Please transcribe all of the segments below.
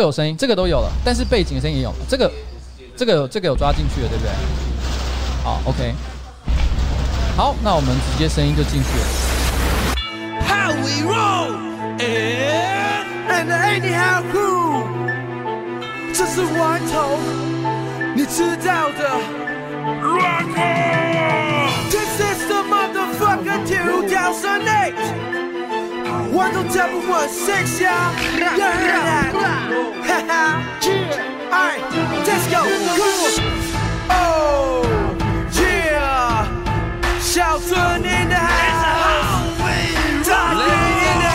有声音，这个都有了，但是背景的声音也有，这个这个有这个有抓进去了，对不对？好，OK，好，那我们直接声音就进去了。How we roll and anyhow cool，这是顽童，你知道的。This is the motherfucker 2008。顽童 Top One Six 呀，哈哈，Alright，Let's go，Cool，Oh Yeah，小春 in the house，大爷 in the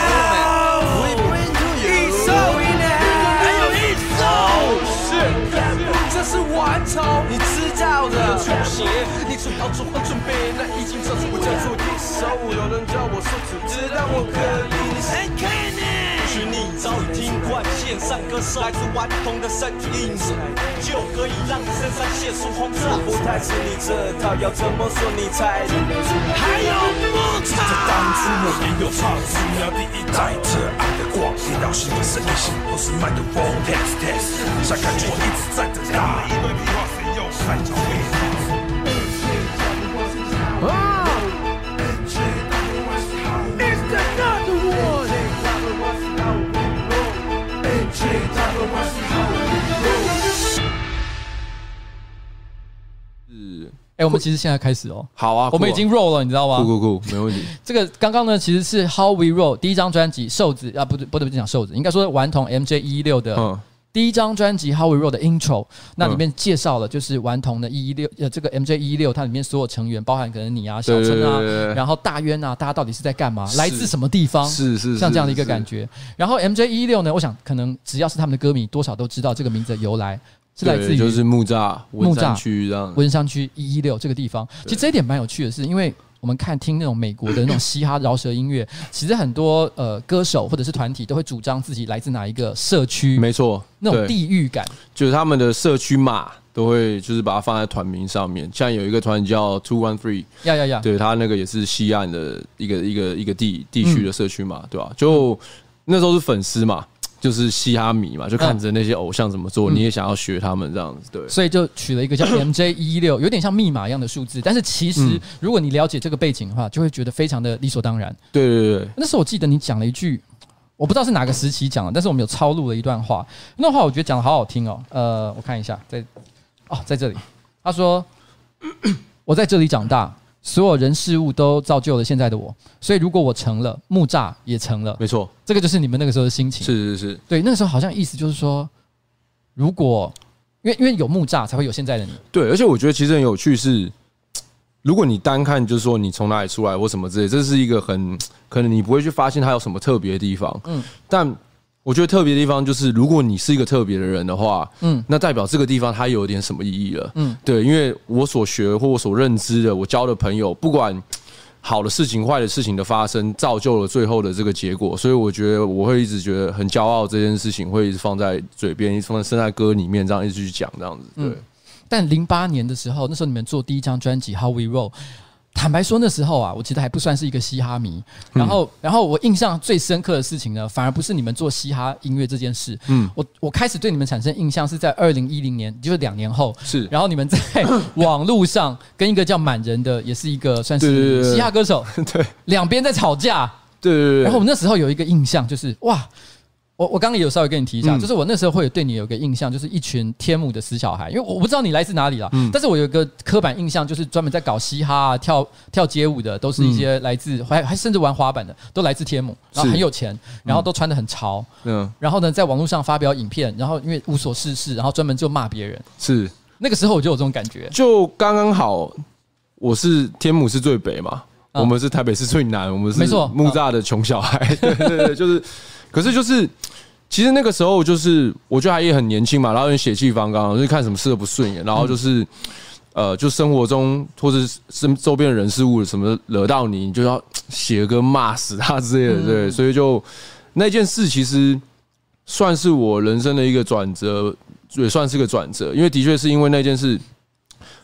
house，Ezo in the house，还有 Ezo，这是顽童，你知道的。出血，你最好做好准备，那已经超出我叫做 Ezo，有人叫我说主，知道我可以。早已听惯线上歌手，来自顽童的身体音色，就可以让你身上解除轰炸。不太是你这套，要怎么说你才？还有木材。在当初我也有唱，只要第一代这爱的光，听到新的声音，心不是麦克风。Test test，下感觉我一直在等待。一堆屁话谁又在狡辩？哎、欸，我们其实现在开始哦。好啊，我们已经 roll 了，你知道吗？酷酷酷，没问题。这个刚刚呢，其实是 How We Roll 第一张专辑，瘦子啊，不对，不对，不讲瘦子，应该说顽童 MJ 一一六的第一张专辑 How We Roll 的 Intro，那里面介绍了就是顽童的一一六，呃，这个 MJ 一一六，它里面所有成员，包含可能你啊、小春啊，然后大渊啊，大家到底是在干嘛？来自什么地方？是是，像这样的一个感觉。然后 MJ 一一六呢，我想可能只要是他们的歌迷，多少都知道这个名字的由来。是来自于就是木栅木栅区这样，文山区一一六这个地方。其实这一点蛮有趣的是，因为我们看听那种美国的那种嘻哈饶舌音乐，其实很多呃歌手或者是团体都会主张自己来自哪一个社区，没错，那种地域感，就是他们的社区码都会就是把它放在团名上面。像有一个团叫 Two One Three，呀呀呀，对他那个也是西岸的一个一个一个地地区的社区码，对吧？就那时候是粉丝嘛。就是嘻哈迷嘛，就看着那些偶像怎么做，嗯、你也想要学他们这样子，对。所以就取了一个叫 MJ 一一六，有点像密码一样的数字。但是其实，如果你了解这个背景的话，就会觉得非常的理所当然。对对对。那时候我记得你讲了一句，我不知道是哪个时期讲的，但是我们有抄录了一段话。那段话我觉得讲的好好听哦。呃，我看一下，在哦，在这里，他说：“ 我在这里长大。”所有人事物都造就了现在的我，所以如果我成了木栅，也成了，没错，这个就是你们那个时候的心情。是是是，对，那个时候好像意思就是说，如果因为因为有木栅，才会有现在的你。对，而且我觉得其实很有趣是，如果你单看就是说你从哪里出来或什么之类，这是一个很可能你不会去发现它有什么特别的地方。嗯，但。我觉得特别的地方就是，如果你是一个特别的人的话，嗯，那代表这个地方它有点什么意义了，嗯，对，因为我所学或我所认知的，我交的朋友，不管好的事情、坏的事情的发生，造就了最后的这个结果，所以我觉得我会一直觉得很骄傲，这件事情会一直放在嘴边，一直放在生在歌里面，这样一直去讲，这样子，对。嗯，但零八年的时候，那时候你们做第一张专辑《How We Roll》。坦白说，那时候啊，我其实还不算是一个嘻哈迷。然后，然后我印象最深刻的事情呢，反而不是你们做嘻哈音乐这件事。嗯，我我开始对你们产生印象是在二零一零年，就是两年后。是，然后你们在 网络上跟一个叫满人的，也是一个算是嘻哈歌手，对，两边在吵架。对对对。然后我们那时候有一个印象，就是哇。我我刚刚也有稍微跟你提一下，就是我那时候会有对你有个印象，就是一群天母的死小孩，因为我不知道你来自哪里啦，但是我有一个刻板印象，就是专门在搞嘻哈、啊、跳跳街舞的，都是一些来自还还甚至玩滑板的，都来自天母，然后很有钱，然后都穿的很潮，嗯，然后呢，在网络上发表影片，然后因为无所事事，然后专门就骂别人，是。那个时候我就有这种感觉，就刚刚好，我是天母是最北嘛，我们是台北是最南，我们是没错。木栅的穷小孩，对对对，就是。可是就是，其实那个时候就是，我觉得他也很年轻嘛，然后很血气方刚，就看什么事都不顺眼，然后就是，呃，就生活中或者身周边的人事物什么惹到你，你就要写歌骂死他之类的，对，所以就那件事其实算是我人生的一个转折，也算是个转折，因为的确是因为那件事，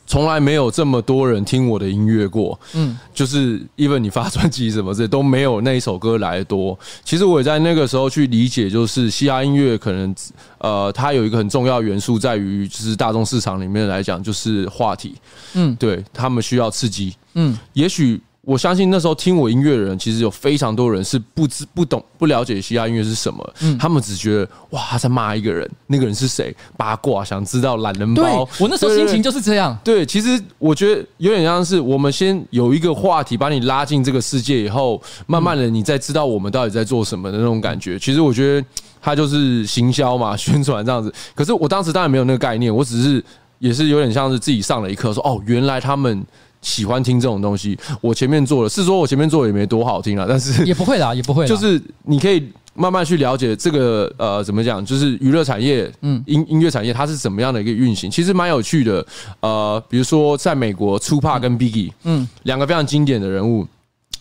从来没有这么多人听我的音乐过，嗯，就是 even 你发专辑什么这都没有那一首歌来的多。其实我也在那个时候去理解，就是嘻哈音乐可能呃，它有一个很重要元素在于，就是大众市场里面来讲，就是话题，嗯，对他们需要刺激，嗯，也许。我相信那时候听我音乐的人，其实有非常多人是不知不懂不了解嘻哈音乐是什么，嗯，他们只觉得哇他在骂一个人，那个人是谁？八卦，想知道懒人包。对，我那时候心情就是这样。对，其实我觉得有点像是我们先有一个话题把你拉进这个世界以后，慢慢的你再知道我们到底在做什么的那种感觉。其实我觉得他就是行销嘛，宣传这样子。可是我当时当然没有那个概念，我只是也是有点像是自己上了一课，说哦，原来他们。喜欢听这种东西，我前面做了，是说我前面做的也没多好听啊，但是 也不会啦，也不会，就是你可以慢慢去了解这个呃，怎么讲，就是娱乐产业，嗯，音音乐产业它是怎么样的一个运行，其实蛮有趣的。呃，比如说在美国，Tupac 跟 Biggie，嗯，两个非常经典的人物，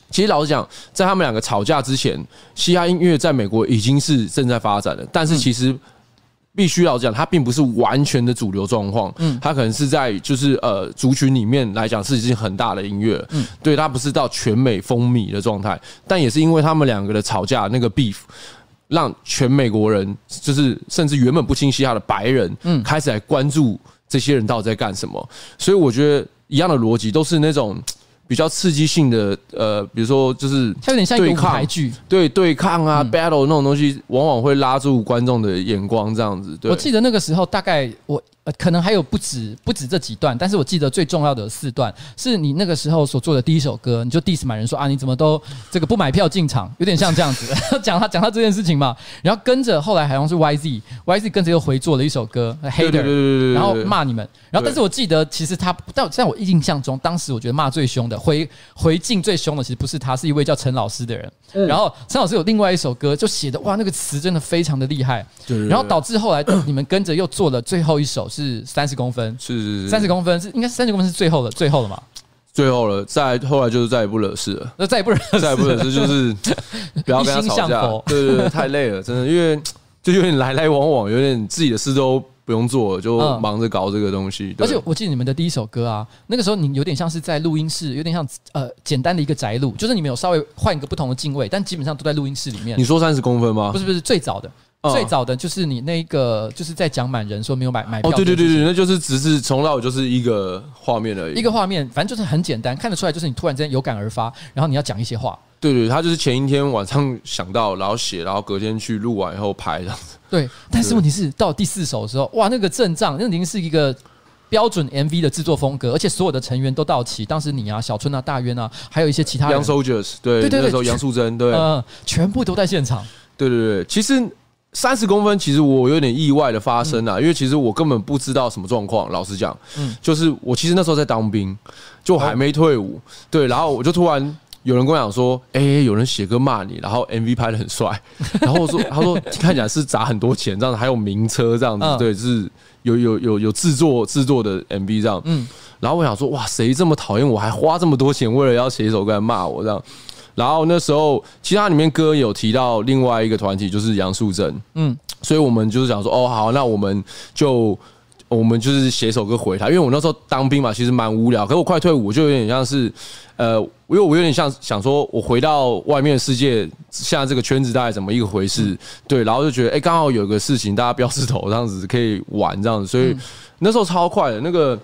其实老实讲，在他们两个吵架之前，嘻哈音乐在美国已经是正在发展了，但是其实。必须要讲，它并不是完全的主流状况，嗯，它可能是在就是呃族群里面来讲是一件很大的音乐，嗯，对，它不是到全美风靡的状态，但也是因为他们两个的吵架那个 beef，让全美国人就是甚至原本不清晰他的白人，嗯，开始来关注这些人到底在干什么，所以我觉得一样的逻辑都是那种。比较刺激性的，呃，比如说就是它有点像一个舞台剧，对对抗啊，battle 那种东西，往往会拉住观众的眼光，这样子。对，我记得那个时候，大概我。呃，可能还有不止不止这几段，但是我记得最重要的四段是你那个时候所做的第一首歌，你就 diss 满人说啊，你怎么都这个不买票进场，有点像这样子 讲他讲他这件事情嘛。然后跟着后来好像是 YZ YZ 跟着又回做了一首歌 Hater，然后骂你们。然后但是我记得其实他但在我印象中，当时我觉得骂最凶的回回敬最凶的其实不是他，是一位叫陈老师的人。然后陈老师有另外一首歌就写的哇，那个词真的非常的厉害。然后导致后来 你们跟着又做了最后一首。是三十公分，是是是，三十公分是应该三十公分是最后的最后的嘛？最后了，再后来就是再也不惹事了。那再也不惹事，再也不惹事就是 不要跟他吵架。对对对，太累了，真的，因为就有点来来往往，有点自己的事都不用做，就忙着搞这个东西。而且我记得你们的第一首歌啊，那个时候你有点像是在录音室，有点像呃简单的一个宅录，就是你们有稍微换一个不同的镜位，但基本上都在录音室里面。你说三十公分吗？不是不是，最早的。最早的就是你那个，就是在讲满人说没有买买票。哦，对对对对，那就是只是从来就是一个画面而已。一个画面，反正就是很简单，看得出来就是你突然之间有感而发，然后你要讲一些话。对对，他就是前一天晚上想到，然后写，然后隔天去录完以后拍这样子。对，但是问题是到第四首的时候，哇，那个阵仗那已经是一个标准 MV 的制作风格，而且所有的成员都到齐。当时你啊，小春啊，大渊啊，还有一些其他人。Young Soldiers，对对对，那时候杨素贞，对，嗯，全部都在现场。对对对，其实。三十公分，其实我有点意外的发生啊，因为其实我根本不知道什么状况。老实讲，嗯，就是我其实那时候在当兵，就还没退伍，对，然后我就突然有人跟我讲说，哎，有人写歌骂你，然后 MV 拍的很帅，然后我说，他说看起来是砸很多钱这样子，还有名车这样子，对，是有有有有制作制作的 MV 这样，嗯，然后我想说，哇，谁这么讨厌我，还花这么多钱为了要写一首歌来骂我这样。然后那时候，其他里面歌有提到另外一个团体，就是杨素贞，嗯，所以我们就是想说，哦，好，那我们就我们就是写首歌回他，因为我那时候当兵嘛，其实蛮无聊，可是我快退伍，就有点像是，呃，因为我有点像想说，我回到外面的世界，现在这个圈子大概怎么一个回事，对，然后就觉得，哎，刚好有个事情，大家标示头这样子可以玩这样子，所以那时候超快的那个。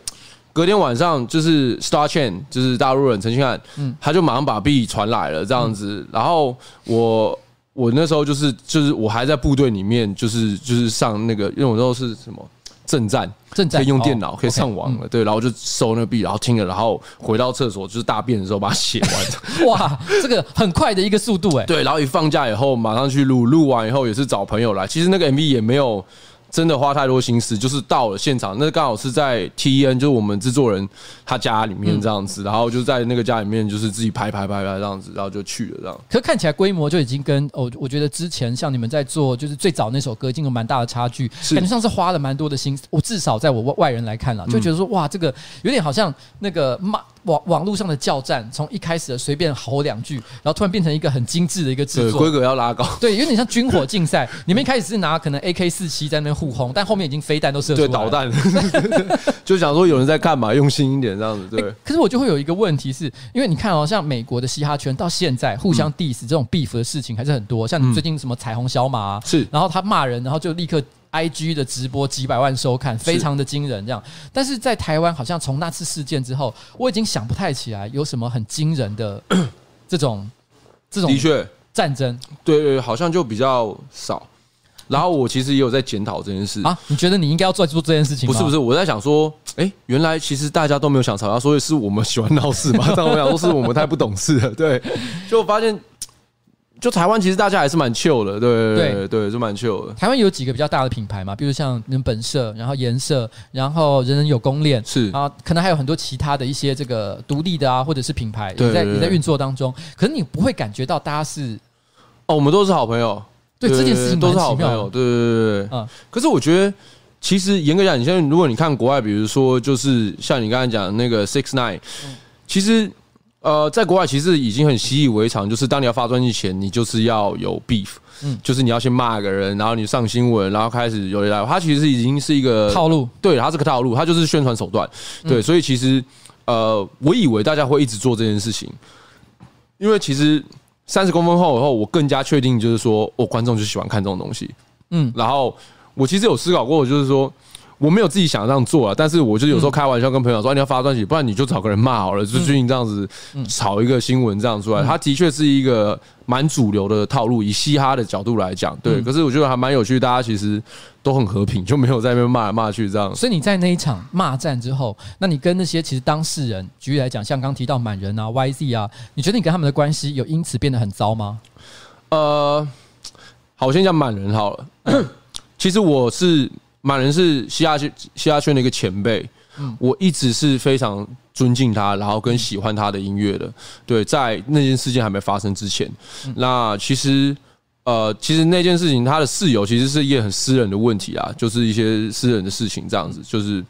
隔天晚上就是 Star Chain，就是大陆人陈星汉，嗯，他就马上把币传来了这样子，然后我我那时候就是就是我还在部队里面，就是就是上那个，因为我那时候是什么正战，正战可以用电脑可以上网了，对，然后就收那个 B，然后听了，然后回到厕所就是大便的时候把它写完。哇，这个很快的一个速度哎。对，然后一放假以后马上去录，录完以后也是找朋友来，其实那个 MV 也没有。真的花太多心思，就是到了现场，那刚好是在 TN，就是我们制作人他家里面这样子，然后就在那个家里面，就是自己拍拍拍拍这样子，然后就去了这样。可看起来规模就已经跟哦，我觉得之前像你们在做，就是最早那首歌，已经有蛮大的差距，感觉像是花了蛮多的心思。我至少在我外人来看了，就觉得说哇，这个有点好像那个骂。网网络上的叫战，从一开始的随便吼两句，然后突然变成一个很精致的一个制作，规格要拉高。对，有点像军火竞赛。你们一开始是拿可能 AK 四七在那边互轰，但后面已经飞弹都射出来了。对，导弹。就想说有人在看嘛，用心一点这样子。对、欸。可是我就会有一个问题是，因为你看哦，像美国的嘻哈圈到现在互相 diss 这种 beef 的事情还是很多。像你最近什么彩虹小马、啊，是，然后他骂人，然后就立刻。IG 的直播几百万收看，非常的惊人，这样。但是在台湾，好像从那次事件之后，我已经想不太起来有什么很惊人的 这种这种的确战争。对对，好像就比较少。然后我其实也有在检讨这件事啊。你觉得你应该要做做这件事情吗？不是不是，我在想说，哎，原来其实大家都没有想吵架，所以是我们喜欢闹事嘛？但我想说，是我们太不懂事了。对，就发现。就台湾其实大家还是蛮 chill 的，对对对，对，是蛮 chill 的。台湾有几个比较大的品牌嘛，比如像人本社，然后颜色，然后人人有公链，是啊，可能还有很多其他的一些这个独立的啊，或者是品牌也在也在运作当中。可是你不会感觉到大家是哦，我们都是好朋友，对，对这件事情都是好朋友，对对对对。嗯，可是我觉得其实严格讲，你现在如果你看国外，比如说就是像你刚才讲的那个 Six Nine，其实。呃，在国外其实已经很习以为常，就是当你要发专辑前，你就是要有 beef，嗯，就是你要先骂个人，然后你上新闻，然后开始有人来，他其实已经是一个套路，对，他是个套路，他就是宣传手段，对，所以其实呃，我以为大家会一直做这件事情，因为其实三十公分后以后，我更加确定就是说，我观众就喜欢看这种东西，嗯，然后我其实有思考过，就是说。我没有自己想这样做啊，但是我就有时候开玩笑跟朋友说，你要发专辑，不然你就找个人骂好了，就最近这样子炒一个新闻这样出来，它的确是一个蛮主流的套路。以嘻哈的角度来讲，对，可是我觉得还蛮有趣，大家其实都很和平，就没有在那边骂来骂去这样。所以你在那一场骂战之后，那你跟那些其实当事人，举例来讲，像刚提到满人啊、YZ 啊，你觉得你跟他们的关系有因此变得很糟吗？呃，好，我先讲满人好了。其实我是。满人是嘻哈圈嘻哈圈的一个前辈，我一直是非常尊敬他，然后跟喜欢他的音乐的。对，在那件事件还没发生之前，那其实呃，其实那件事情他的室友其实是一件很私人的问题啊，就是一些私人的事情这样子。就是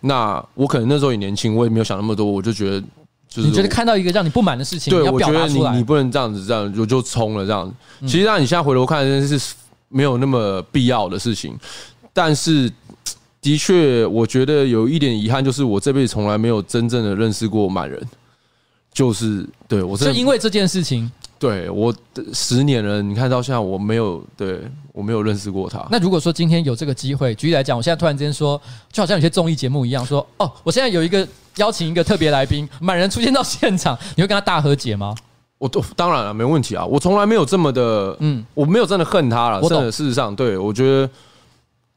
那我可能那时候也年轻，我也没有想那么多，我就觉得就是你觉得看到一个让你不满的事情，对，我觉得你你不能这样子这样就就冲了这样子。其实让你现在回头看，这是没有那么必要的事情。但是，的确，我觉得有一点遗憾，就是我这辈子从来没有真正的认识过满人。就是对我是因为这件事情，对我十年了，你看到现在我没有，对我没有认识过他。那如果说今天有这个机会，举例来讲，我现在突然之间说，就好像有些综艺节目一样，说哦，我现在有一个邀请一个特别来宾，满人出现到现场，你会跟他大和解吗？我都当然了，没问题啊，我从来没有这么的，嗯，我没有真的恨他了，真的，事实上，对我觉得。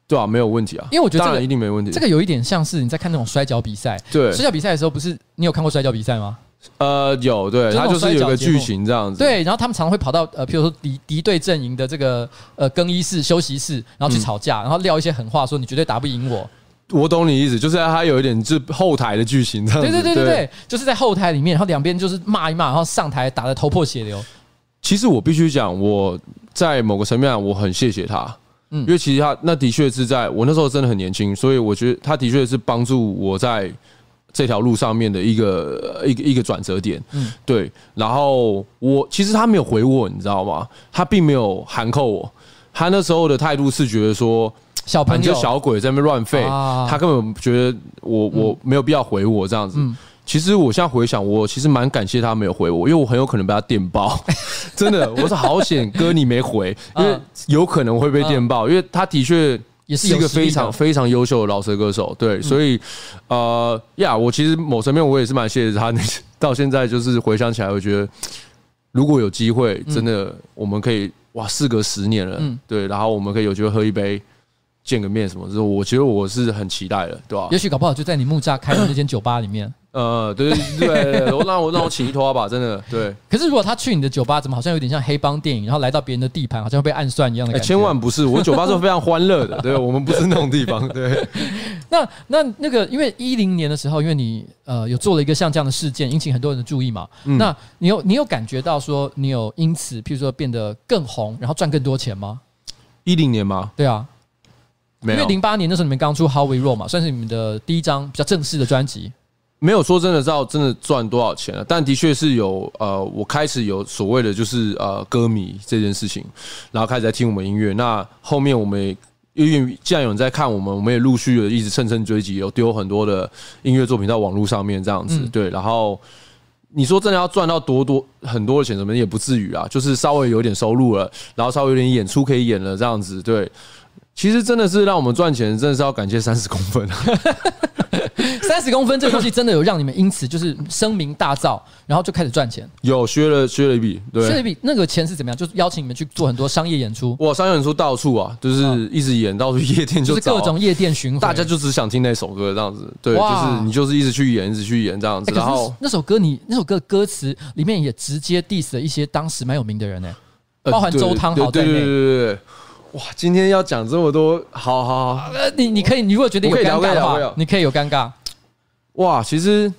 对啊，没有问题啊，因为我觉得这个一定没问题。这个有一点像是你在看那种摔跤比赛，对，摔跤比赛的时候，不是你有看过摔跤比赛吗？呃，有，对，它就是有个剧情这样子。对，然后他们常常会跑到呃，譬如说敌敌对阵营的这个呃更衣室、休息室，然后去吵架，然后撂一些狠话，说你绝对打不赢我。我懂你意思，就是他有一点是后台的剧情这样子。对对对对对，就是在后台里面，然后两边就是骂一骂，然后上台打得头破血流。其实我必须讲，我在某个层面我很谢谢他。嗯，因为其实他那的确是在我那时候真的很年轻，所以我觉得他的确是帮助我在这条路上面的一个一个一个转折点。嗯，对。然后我其实他没有回我，你知道吗？他并没有函扣我，他那时候的态度是觉得说小朋友小鬼在那边乱废，他根本觉得我我没有必要回我这样子。其实我现在回想，我其实蛮感谢他没有回我，因为我很有可能被他电爆。真的，我是好险，哥你没回，因为有可能会被电爆，因为他的确也是一个非常非常优秀的饶舌歌手。对，所以呃呀，我其实某层面我也是蛮谢谢他。那到现在就是回想起来，我觉得如果有机会，真的我们可以哇，事隔十年了，对，然后我们可以有机会喝一杯。见个面什么之后，我觉得我是很期待的，对吧？也许搞不好就在你木栅开的那间酒吧里面。呃，对对对，我让我让我请一拖吧，真的对。可是如果他去你的酒吧，怎么好像有点像黑帮电影，然后来到别人的地盘，好像被暗算一样的感觉？千万不是，我酒吧是非常欢乐的，对，我们不是那种地方。对。那那那个，因为一零年的时候，因为你呃有做了一个像这样的事件，引起很多人的注意嘛。那你有你有感觉到说你有因此，譬如说变得更红，然后赚更多钱吗？一零年吗？对啊。因为零八年那时候你们刚出《How We Roll》嘛，算是你们的第一张比较正式的专辑。没有说真的知道真的赚多少钱了，但的确是有呃，我开始有所谓的就是呃歌迷这件事情，然后开始在听我们音乐。那后面我们也因为既然有人在看我们，我们也陆续的一直乘胜追击，有丢很多的音乐作品到网络上面这样子。对，然后你说真的要赚到多多很多的钱，什么也不至于啊，就是稍微有点收入了，然后稍微有点演出可以演了这样子。对，其实真的是让我们赚钱，真的是要感谢三十公分啊。三十公分这个东西真的有让你们因此就是声名大噪，然后就开始赚钱。有削了削了一笔，对，削了一笔。那个钱是怎么样？就是邀请你们去做很多商业演出。哇，商业演出到处啊，就是一直演，到处夜店就、是各种夜店巡回，大家就只想听那首歌这样子。对，就是你就是一直去演，一直去演这样子。然后那首歌你那首歌歌词里面也直接 diss 了一些当时蛮有名的人呢，包含周汤豪在内。对对对对对。哇，今天要讲这么多，好好好。呃，你你可以，你如果觉得有尴尬的话，你可以有尴尬。哇，其实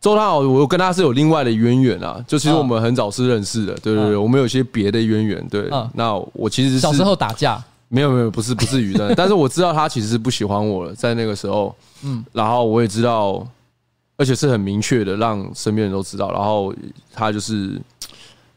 周汤豪，我跟他是有另外的渊源啊。就其实我们很早是认识的，对对对，我们有些别的渊源。对，那我其实是小时候打架，没有没有，不是不是于的。但是我知道他其实是不喜欢我了，在那个时候，嗯，然后我也知道，而且是很明确的，让身边人都知道。然后他就是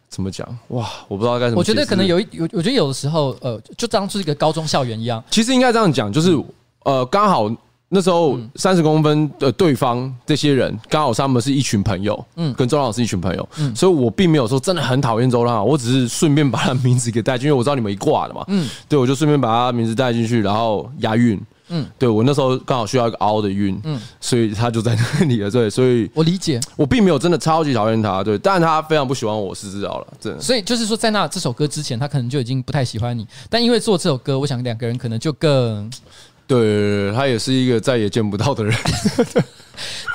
怎么讲？哇，我不知道该怎么。我觉得可能有一有，我觉得有的时候，呃，就当是一个高中校园一样。其实应该这样讲，就是呃，刚好。那时候三十公分的对方这些人，刚好他们是一群朋友，嗯，跟周汤豪是一群朋友，嗯，所以我并没有说真的很讨厌周汤豪，我只是顺便把他名字给带进去，因为我知道你们一挂的嘛，嗯，对，我就顺便把他名字带进去，然后押韵，嗯，对我那时候刚好需要一个凹的运，嗯，所以他就在那里了，对，所以我理解，我并没有真的超级讨厌他，对，但他非常不喜欢我是知道了，真的，所以就是说在那这首歌之前，他可能就已经不太喜欢你，但因为做这首歌，我想两个人可能就更。对，他也是一个再也见不到的人。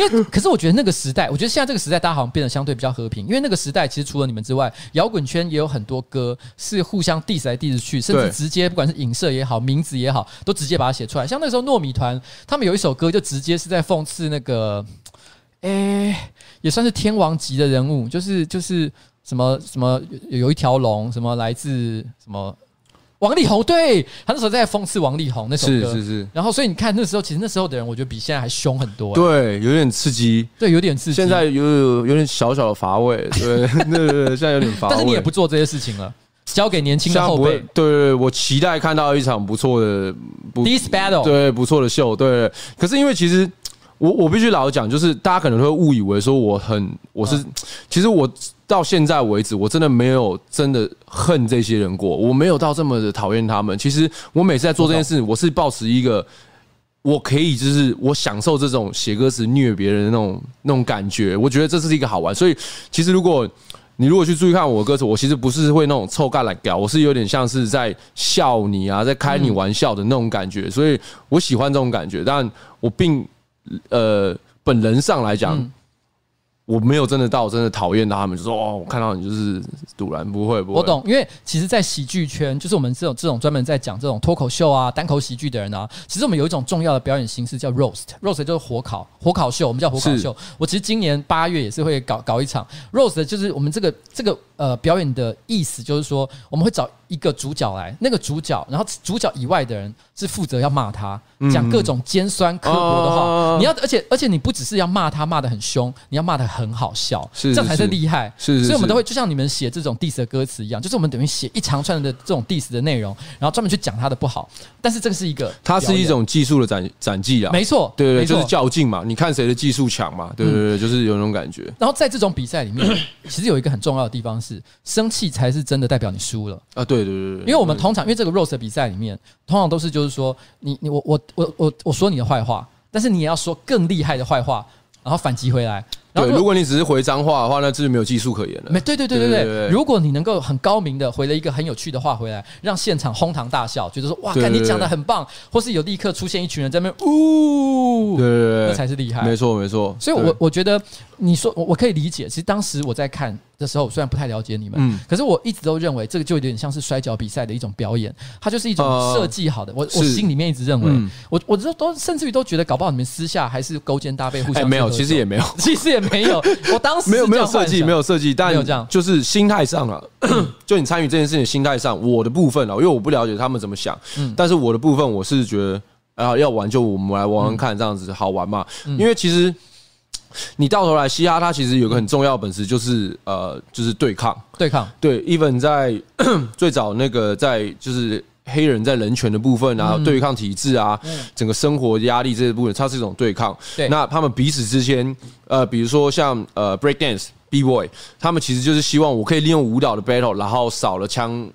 因为，可是我觉得那个时代，我觉得现在这个时代，大家好像变得相对比较和平。因为那个时代，其实除了你们之外，摇滚圈也有很多歌是互相 diss 来 diss 去，甚至直接不管是影射也好，名字也好，都直接把它写出来。像那时候糯米团，他们有一首歌就直接是在讽刺那个，哎，也算是天王级的人物，就是就是什么什么有一条龙，什么来自什么。王力宏，对，他那时候在讽刺王力宏那首歌，是是是。然后，所以你看那时候，其实那时候的人，我觉得比现在还凶很多。对，有点刺激。对，有点刺激。现在有有有点小小的乏味。对，对对，现在有点乏味。但是你也不做这些事情了，交给年轻的后辈。对对对，我期待看到一场不错的不 This battle，对，不错的秀。对，可是因为其实。我我必须老实讲，就是大家可能会误以为说我很我是，其实我到现在为止，我真的没有真的恨这些人过，我没有到这么的讨厌他们。其实我每次在做这件事，我是保持一个我可以就是我享受这种写歌词虐别人的那种那种感觉，我觉得这是一个好玩。所以其实如果你如果去注意看我的歌词，我其实不是会那种臭干来搞，我是有点像是在笑你啊，在开你玩笑的那种感觉。所以我喜欢这种感觉，但我并。呃，本人上来讲。嗯我没有真的到真的讨厌他们，就说哦，我看到你就是堵然不会不会。我懂，因为其实，在喜剧圈，就是我们这种这种专门在讲这种脱口秀啊、单口喜剧的人啊，其实我们有一种重要的表演形式叫 roast，roast 就是火烤火烤秀，我们叫火烤秀。我其实今年八月也是会搞搞一场 roast，就是我们这个这个呃表演的意思就是说，我们会找一个主角来，那个主角，然后主角以外的人是负责要骂他，讲各种尖酸刻薄的话。你要而且而且你不只是要骂他骂的很凶，你要骂的很。好笑，这才是厉害。是，所以我们都会就像你们写这种 diss 的歌词一样，就是我们等于写一长串的这种 diss 的内容，然后专门去讲他的不好。但是这个是一个，它是一种技术的展展技啊，没错，对对，就是较劲嘛，你看谁的技术强嘛，对对对，就是有那种感觉。然后在这种比赛里面，其实有一个很重要的地方是，生气才是真的代表你输了啊！对对对对，因为我们通常因为这个 roast 的比赛里面，通常都是就是说，你你我我我我我说你的坏话，但是你也要说更厉害的坏话，然后反击回来。对，如果你只是回脏话的话，那这就没有技术可言了。没，对对对对对。如果你能够很高明的回了一个很有趣的话回来，让现场哄堂大笑，觉得说哇，看你讲的很棒，或是有立刻出现一群人在那边呜，对对对，那才是厉害。没错没错。所以我我觉得你说我我可以理解，其实当时我在看的时候，虽然不太了解你们，嗯，可是我一直都认为这个就有点像是摔跤比赛的一种表演，它就是一种设计好的。我我心里面一直认为，我我都都甚至于都觉得，搞不好你们私下还是勾肩搭背，互相。没有，其实也没有，其实也没有。我当时没有没有设计，没有设计，但就是心态上啊，就你参与这件事情心态上，我的部分啊，因为我不了解他们怎么想，但是我的部分我是觉得啊，要玩就我们来玩玩看，这样子好玩嘛。因为其实你到头来嘻哈它其实有个很重要的本事，就是呃，就是对抗，对抗。对，even 在 最早那个在就是黑人在人权的部分啊，对抗体制啊，整个生活压力这些部分，它是一种对抗。对，那他们彼此之间，呃，比如说像呃 break dance。B-boy，他们其实就是希望我可以利用舞蹈的 battle，然后少了枪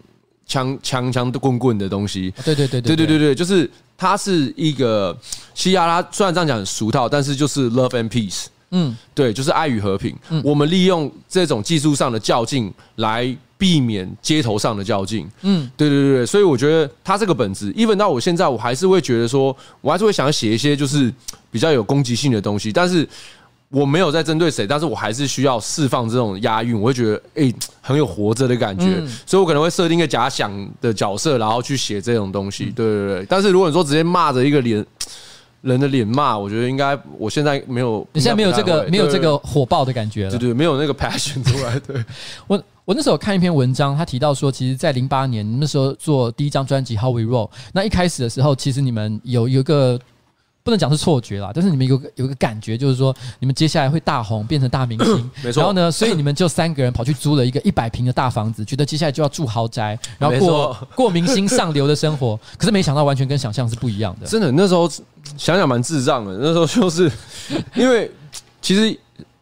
枪枪枪的棍棍的东西。对对对对对对对，就是它是一个西亚，它虽然这样讲很俗套，但是就是 love and peace。嗯，对，就是爱与和平。我们利用这种技术上的较劲来避免街头上的较劲。嗯，对对对对，所以我觉得他这个本质，even 到我现在，我还是会觉得说，我还是会想要写一些就是 比较有攻击性的东西，但是。我没有在针对谁，但是我还是需要释放这种押韵，我会觉得哎、欸、很有活着的感觉，嗯、所以我可能会设定一个假想的角色，然后去写这种东西。对对对，但是如果你说直接骂着一个脸 人的脸骂，我觉得应该我现在没有，你现在没有这个没有这个火爆的感觉了，对，对对，没有那个 passion 出来。对 我我那时候看一篇文章，他提到说，其实，在零八年那时候做第一张专辑《How We Roll》，那一开始的时候，其实你们有有一个。不能讲是错觉啦，但是你们有个有个感觉，就是说你们接下来会大红，变成大明星。没错。然后呢，所以你们就三个人跑去租了一个 一百平的大房子，觉得接下来就要住豪宅，然后过过明星上流的生活。可是没想到，完全跟想象是不一样的。真的，那时候 想想蛮智障的。那时候就是 因为其实。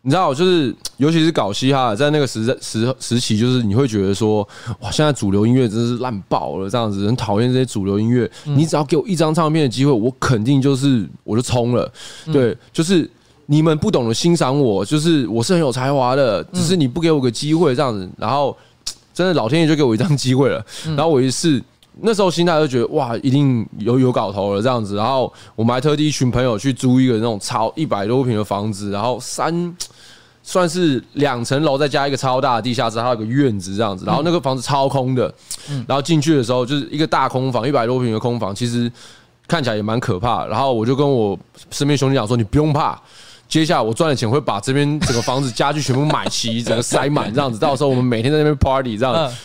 你知道，就是 尤其是搞嘻哈，在那个时时时期，就是你会觉得说，哇，现在主流音乐真是烂爆了，这样子，很讨厌这些主流音乐。你只要给我一张唱片的机会，我肯定就是我就冲了。对，就是你们不懂得欣赏我，就是我是很有才华的，只是你不给我个机会这样子。然后 真的老天爷就给我一张机会了，然后我一试。那时候心态就觉得哇，一定有有搞头了这样子，然后我们还特地一群朋友去租一个那种超一百多平的房子，然后三算是两层楼，再加一个超大的地下室，还有个院子这样子，然后那个房子超空的，然后进去的时候就是一个大空房，一百多平的空房，其实看起来也蛮可怕。然后我就跟我身边兄弟讲说，你不用怕，接下来我赚的钱会把这边整个房子家具全部买齐，整个塞满这样子，到时候我们每天在那边 party 这样。子，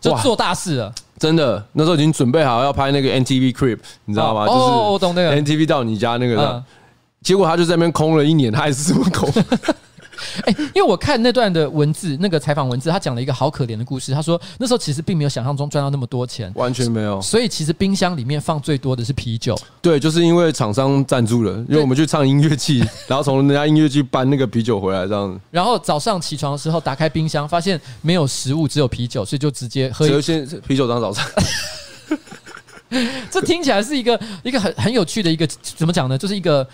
就做大事了。真的，那时候已经准备好要拍那个 NTV Crip，你知道吗？就是我懂那个 NTV 到你家那个，结果他就在那边空了一年，他还是这么空。哎，因为我看那段的文字，那个采访文字，他讲了一个好可怜的故事。他说那时候其实并没有想象中赚到那么多钱，完全没有。所以其实冰箱里面放最多的是啤酒。对，就是因为厂商赞助了，因为我们去唱音乐季，然后从人家音乐季搬那个啤酒回来这样子。然后早上起床的时候打开冰箱，发现没有食物，只有啤酒，所以就直接喝一先啤酒当早餐。这听起来是一个一个很很有趣的一个怎么讲呢？就是一个。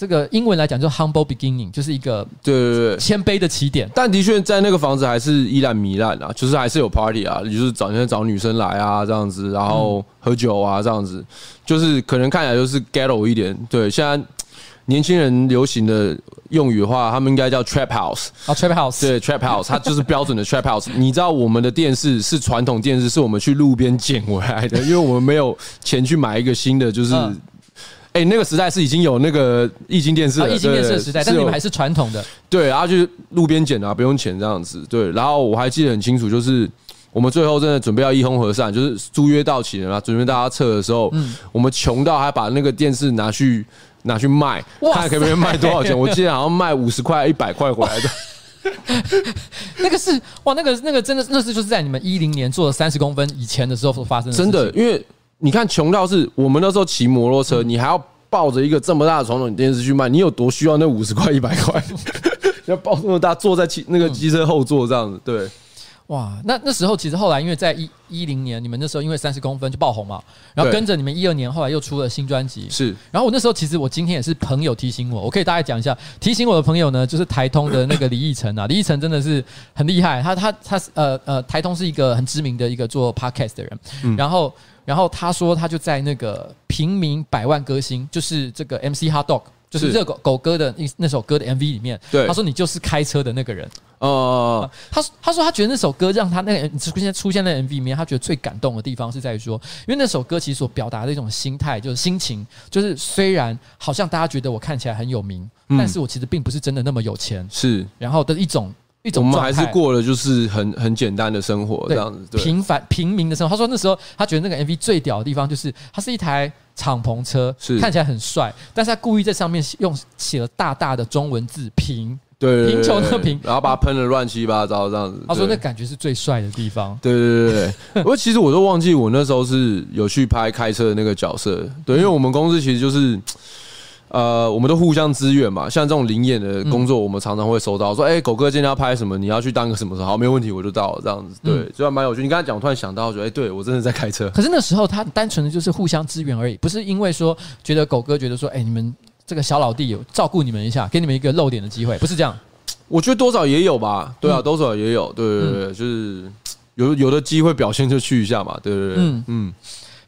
这个英文来讲，就 humble beginning，就是一个对对对谦卑的起点。但的确，在那个房子还是依然糜烂啊，就是还是有 party 啊，就是找人找女生来啊这样子，然后喝酒啊这样子，就是可能看起来就是 ghetto 一点。对，现在年轻人流行的用语的话，他们应该叫 trap house 啊，trap house，对，trap house，它就是标准的 trap house。你知道我们的电视是传统电视，是我们去路边捡回来的，因为我们没有钱去买一个新的，就是。哎，那个时代是已经有那个液晶电视了，液晶电视的时代，但你们还是传统的。对，然后就是路边捡啊，不用钱这样子。对，然后我还记得很清楚，就是我们最后真的准备要一哄而散，就是租约到期了嘛，准备大家撤的时候，我们穷到还把那个电视拿去拿去卖，看可不可以卖多少钱。我记得好像卖五十块、一百块回来的。那个是哇，那个那个真的那是就是在你们一零年做了三十公分以前的时候所发生的。真的，因为。你看，穷到是我们那时候骑摩托车，你还要抱着一个这么大的传统电视去卖，你有多需要那五十块、一百块？要抱那么大，坐在汽那个机车后座这样子，对。哇，那那时候其实后来，因为在一一零年，你们那时候因为三十公分就爆红嘛，然后跟着你们一二年后来又出了新专辑，是。然后我那时候其实我今天也是朋友提醒我，我可以大概讲一下，提醒我的朋友呢，就是台通的那个李义成啊，李义成真的是很厉害，他他他呃呃，台通是一个很知名的一个做 podcast 的人，然后。然后他说，他就在那个《平民百万歌星》，就是这个 MC Hot Dog，就是热狗狗哥的那那首歌的 MV 里面。对，他说你就是开车的那个人。哦，他他说他觉得那首歌让他那个出现出现在 MV 里面，他觉得最感动的地方是在于说，因为那首歌其实所表达的一种心态，就是心情，就是虽然好像大家觉得我看起来很有名，但是我其实并不是真的那么有钱。是，然后的一种。一种我们还是过了就是很很简单的生活这样子，平凡平民的生活。他说那时候他觉得那个 MV 最屌的地方就是它是一台敞篷车，是看起来很帅，但是他故意在上面用写了大大的中文字“平”，对，贫穷的贫，然后把它喷的乱七八糟这样子。他说那感觉是最帅的地方。对对对对对，不过其实我都忘记我那时候是有去拍开车的那个角色，对，因为我们公司其实就是。呃，我们都互相支援嘛。像这种灵演的工作，我们常常会收到说，哎、欸，狗哥今天要拍什么？你要去当个什么时候？好，没有问题，我就到了这样子。对，就还蛮有趣。你刚才讲，我突然想到，说，哎，对我真的在开车。可是那时候他单纯的就是互相支援而已，不是因为说觉得狗哥觉得说，哎，你们这个小老弟有照顾你们一下，给你们一个露脸的机会，不是这样。我觉得多少也有吧。对啊，多少也有。对对对，就是有有的机会表现就去一下嘛。对对对，嗯嗯。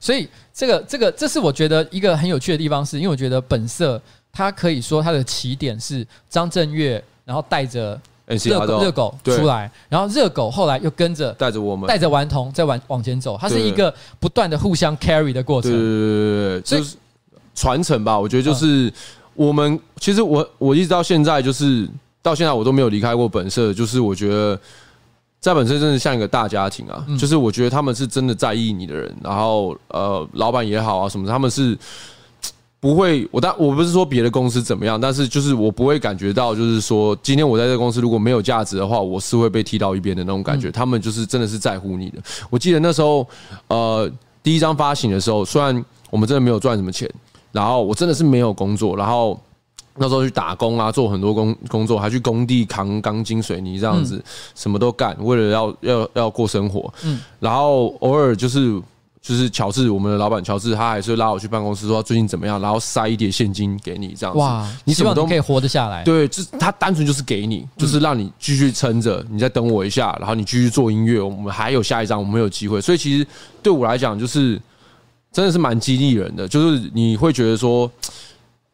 所以这个这个，这是我觉得一个很有趣的地方，是因为我觉得本色。它可以说它的起点是张震岳，然后带着热狗热狗出来，然后热狗后来又跟着带着我们，带着顽童再往往前走。它是一个不断的互相 carry 的过程，对对对对，就是传承吧。我觉得就是我们其实我我一直到现在就是到现在我都没有离开过本色，就是我觉得在本身真的像一个大家庭啊，就是我觉得他们是真的在意你的人，然后呃老板也好啊什么，他们是。不会，我但我不是说别的公司怎么样，但是就是我不会感觉到，就是说今天我在这个公司如果没有价值的话，我是会被踢到一边的那种感觉。他们就是真的是在乎你的。我记得那时候，呃，第一张发行的时候，虽然我们真的没有赚什么钱，然后我真的是没有工作，然后那时候去打工啊，做很多工工作，还去工地扛钢筋水泥这样子，什么都干，为了要要要过生活。嗯，然后偶尔就是。就是乔治，我们的老板乔治，他还是拉我去办公室，说最近怎么样，然后塞一叠现金给你，这样子。哇，你什么都可以活得下来。对，就他单纯就是给你，就是让你继续撑着，你再等我一下，然后你继续做音乐，我们还有下一张，我们有机会。所以其实对我来讲，就是真的是蛮激励人的，就是你会觉得说。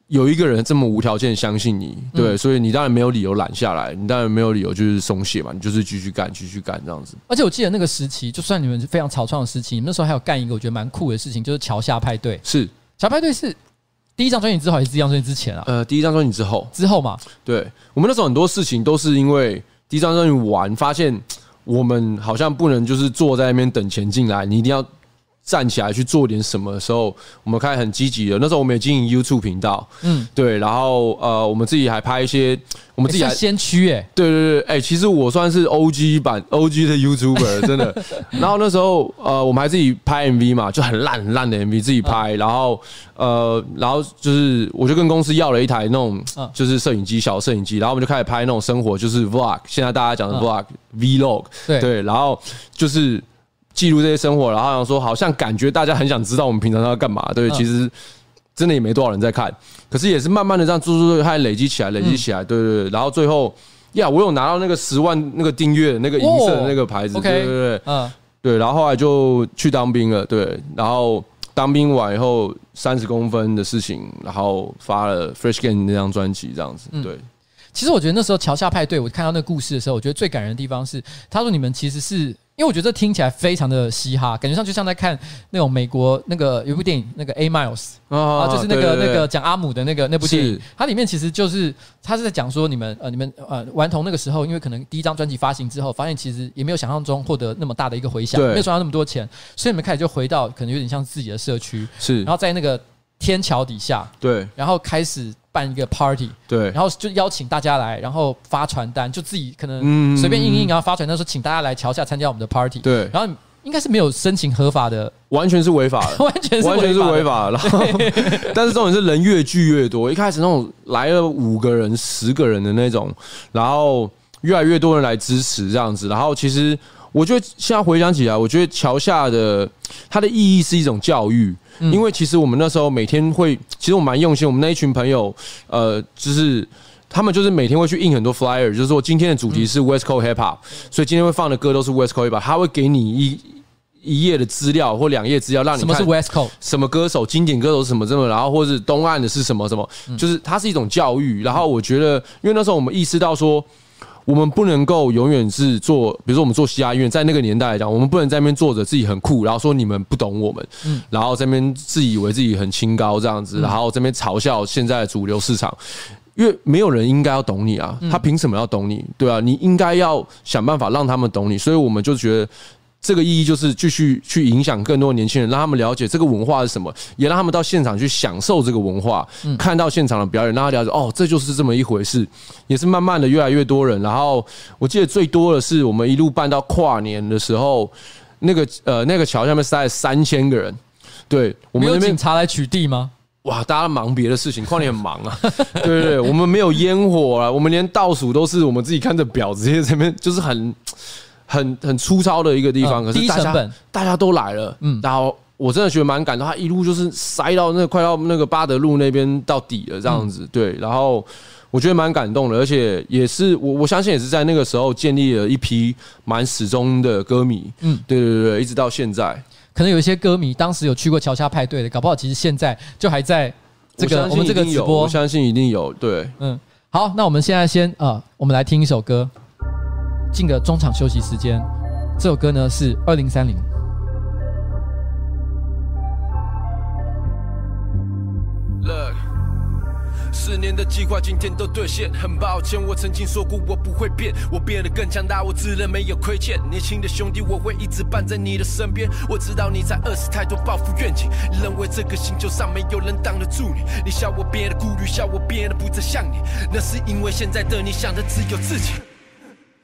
有一个人这么无条件相信你，对，所以你当然没有理由懒下来，你当然没有理由就是松懈嘛，你就是继续干，继续干这样子。而且我记得那个时期，就算你们是非常草创的时期，你们那时候还有干一个我觉得蛮酷的事情，就是桥下派对。是桥派对是第一张专辑之后还是第一张专辑之前啊？呃，第一张专辑之后，之后嘛。对，我们那时候很多事情都是因为第一张专辑完，发现我们好像不能就是坐在那边等钱进来，你一定要。站起来去做点什么的时候，我们开始很积极的。那时候我们也经营 YouTube 频道，嗯，对，然后呃，我们自己还拍一些，我们自己还先驱哎，对对对，哎，其实我算是 OG 版 OG 的 YouTuber，真的。然后那时候呃，我们还自己拍 MV 嘛，就很烂很烂的 MV 自己拍，然后呃，然后就是我就跟公司要了一台那种就是摄影机，小摄影机，然后我们就开始拍那种生活，就是 Vlog，现在大家讲的 Vlog Vlog，对。对，然后就是。记录这些生活，然后想说，好像感觉大家很想知道我们平常都要干嘛。对，其实真的也没多少人在看，可是也是慢慢的这样做做做，还累积起来，累积起来。对对对，然后最后呀，我有拿到那个十万那个订阅的那个银色的那个牌子。对对对，嗯，对，然后后来就去当兵了。对，然后当兵完以后，三十公分的事情，然后发了《Fresh Game》那张专辑，这样子。对，其实我觉得那时候桥下派对，我看到那个故事的时候，我觉得最感人的地方是，他说你们其实是。因为我觉得这听起来非常的嘻哈，感觉上就像在看那种美国那个有部电影，那个 A Miles 啊，就是那个那个讲阿姆的那个那部电影，它里面其实就是他是在讲说你们呃你们呃顽童那个时候，因为可能第一张专辑发行之后，发现其实也没有想象中获得那么大的一个回响，没有赚到那么多钱，所以你们开始就回到可能有点像自己的社区，是，然后在那个天桥底下，对，然后开始。办一个 party，对，然后就邀请大家来，然后发传单，就自己可能随便印印，然后发传单说请大家来桥下参加我们的 party，对，然后应该是没有申请合法的，完全是违法的，完全是完全是违法的。然后，但是重点是人越聚越多，一开始那种来了五个人、十个人的那种，然后越来越多人来支持这样子，然后其实。我觉得现在回想起来，我觉得桥下的它的意义是一种教育，因为其实我们那时候每天会，其实我蛮用心，我们那一群朋友，呃，就是他们就是每天会去印很多 flyer，就是说今天的主题是 West Coast Hip Hop，所以今天会放的歌都是 West Coast Hip Hop，他会给你一一页的资料或两页资料，让你看什么是 West Coast，什么歌手经典歌手是什么什么，然后或者是东岸的是什么什么，就是它是一种教育。然后我觉得，因为那时候我们意识到说。我们不能够永远是做，比如说我们做西雅医院，在那个年代来讲，我们不能在那边坐着自己很酷，然后说你们不懂我们，嗯，然后在那边自以为自己很清高这样子，然后这边嘲笑现在的主流市场，因为没有人应该要懂你啊，他凭什么要懂你？对啊，你应该要想办法让他们懂你，所以我们就觉得这个意义就是继续去影响更多年轻人，让他们了解这个文化是什么，也让他们到现场去享受这个文化，看到现场的表演，让他了解哦，这就是这么一回事。也是慢慢的越来越多人，然后我记得最多的是我们一路办到跨年的时候，那个呃那个桥下面塞了三千个人，对我们那边警察来取缔吗？哇，大家忙别的事情，跨年很忙啊，对对对，我们没有烟火啊，我们连倒数都是我们自己看着表，直接这边就是很。很很粗糙的一个地方，可是大家大家都来了，嗯，然后我真的觉得蛮感动，他一路就是塞到那快到那个巴德路那边到底了这样子，对，然后我觉得蛮感动的，而且也是我我相信也是在那个时候建立了一批蛮始终的歌迷，嗯，对对对，一直到现在，可能有一些歌迷当时有去过桥下派对的，搞不好其实现在就还在这个我们这个直播，我相信一定有，对，嗯，好，那我们现在先啊，我们来听一首歌。进个中场休息时间，这首歌呢是二零三零。Look，四年的计划今天都兑现，很抱歉，我曾经说过我不会变，我变得更强大，我自认没有亏欠。年轻的兄弟，我会一直伴在你的身边。我知道你在饿死太多抱负愿景，认为这个星球上没有人挡得住你。你笑我变得顾虑，笑我变得不再像你，那是因为现在的你想的只有自己。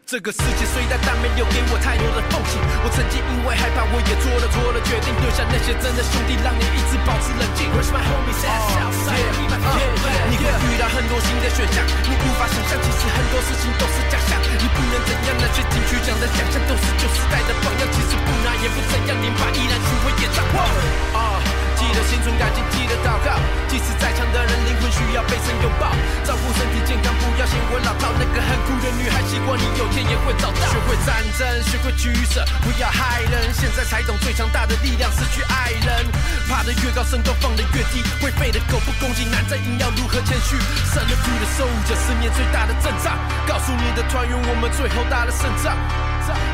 这个世界虽大，但没有给我太多的风景。我曾经因为害怕，我也做了错的决定，丢下那些真的兄弟，让你一直保持冷静。Where's my homies at? Outside. Yeah. 你会遇到很多新的选项，你无法想象，其实很多事情都是假象。你不能怎样，那些金曲奖的奖项都是旧时代的榜样，其实不拿也不怎样，连把依然巡回演唱会。啊。记得心存感激，记得祷告。即使再强的人，灵魂需要被神拥抱。照顾身体健康，不要嫌我老套。那个很酷的女孩，希望你有天也会找到。学会战争，学会取舍，不要害人。现在才懂最强大的力量，失去爱人。爬得越高，身高放得越低。会飞的狗不攻击，男仔硬要如何谦虚？Salute to the soldier，十年最大的阵仗。告诉你的团员，我们最后打了胜仗。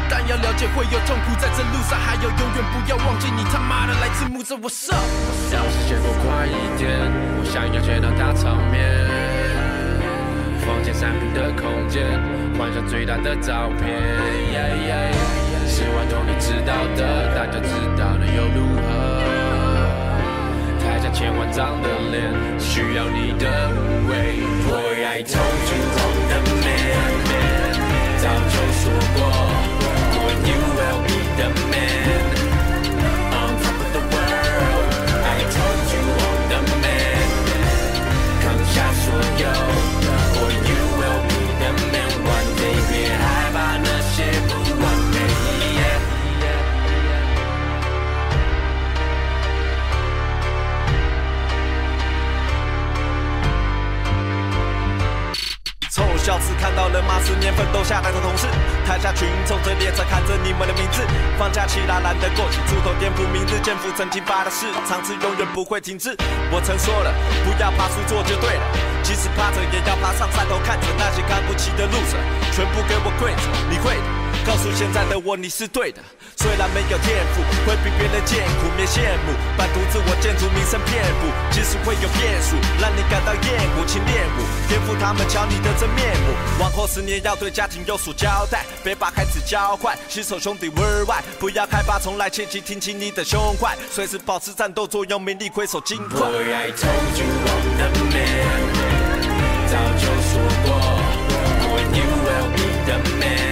但要了解会有痛苦，在这路上还有永远不要忘记，你他妈的来自木子，我上。要是节奏快一点，我想要见到大场面。房间三坪的空间，换上最大的照片。十万多你知道的，大家知道的又如何？台下千万张的脸，需要你的无畏。Boy, I told you I'm the man，freedom. 看到了吗？十年奋斗下来的同事，台下群众在列车看着你们的名字。放假起来懒得过去，出头颠覆明日，肩负曾经发的誓，场次永远不会停滞。我曾说了，不要怕输，做就对了。即使趴着，也要爬上山头，看着那些看不起的路者，全部给我跪着。你会的。告诉现在的我，你是对的。虽然没有天赋，会比别人艰苦，别羡慕。半途自我建筑，名声遍布，即使会有变数，让你感到厌恶，请练武，颠覆他们瞧你的真面目。往后十年要对家庭有所交代，别把孩子教坏，携手兄弟 worldwide，不要害怕，从来切记挺起你的胸怀，随时保持战斗作用，名利挥手尽快。Boy, I told you I'm the man，早就说过，Boy, you will be the man。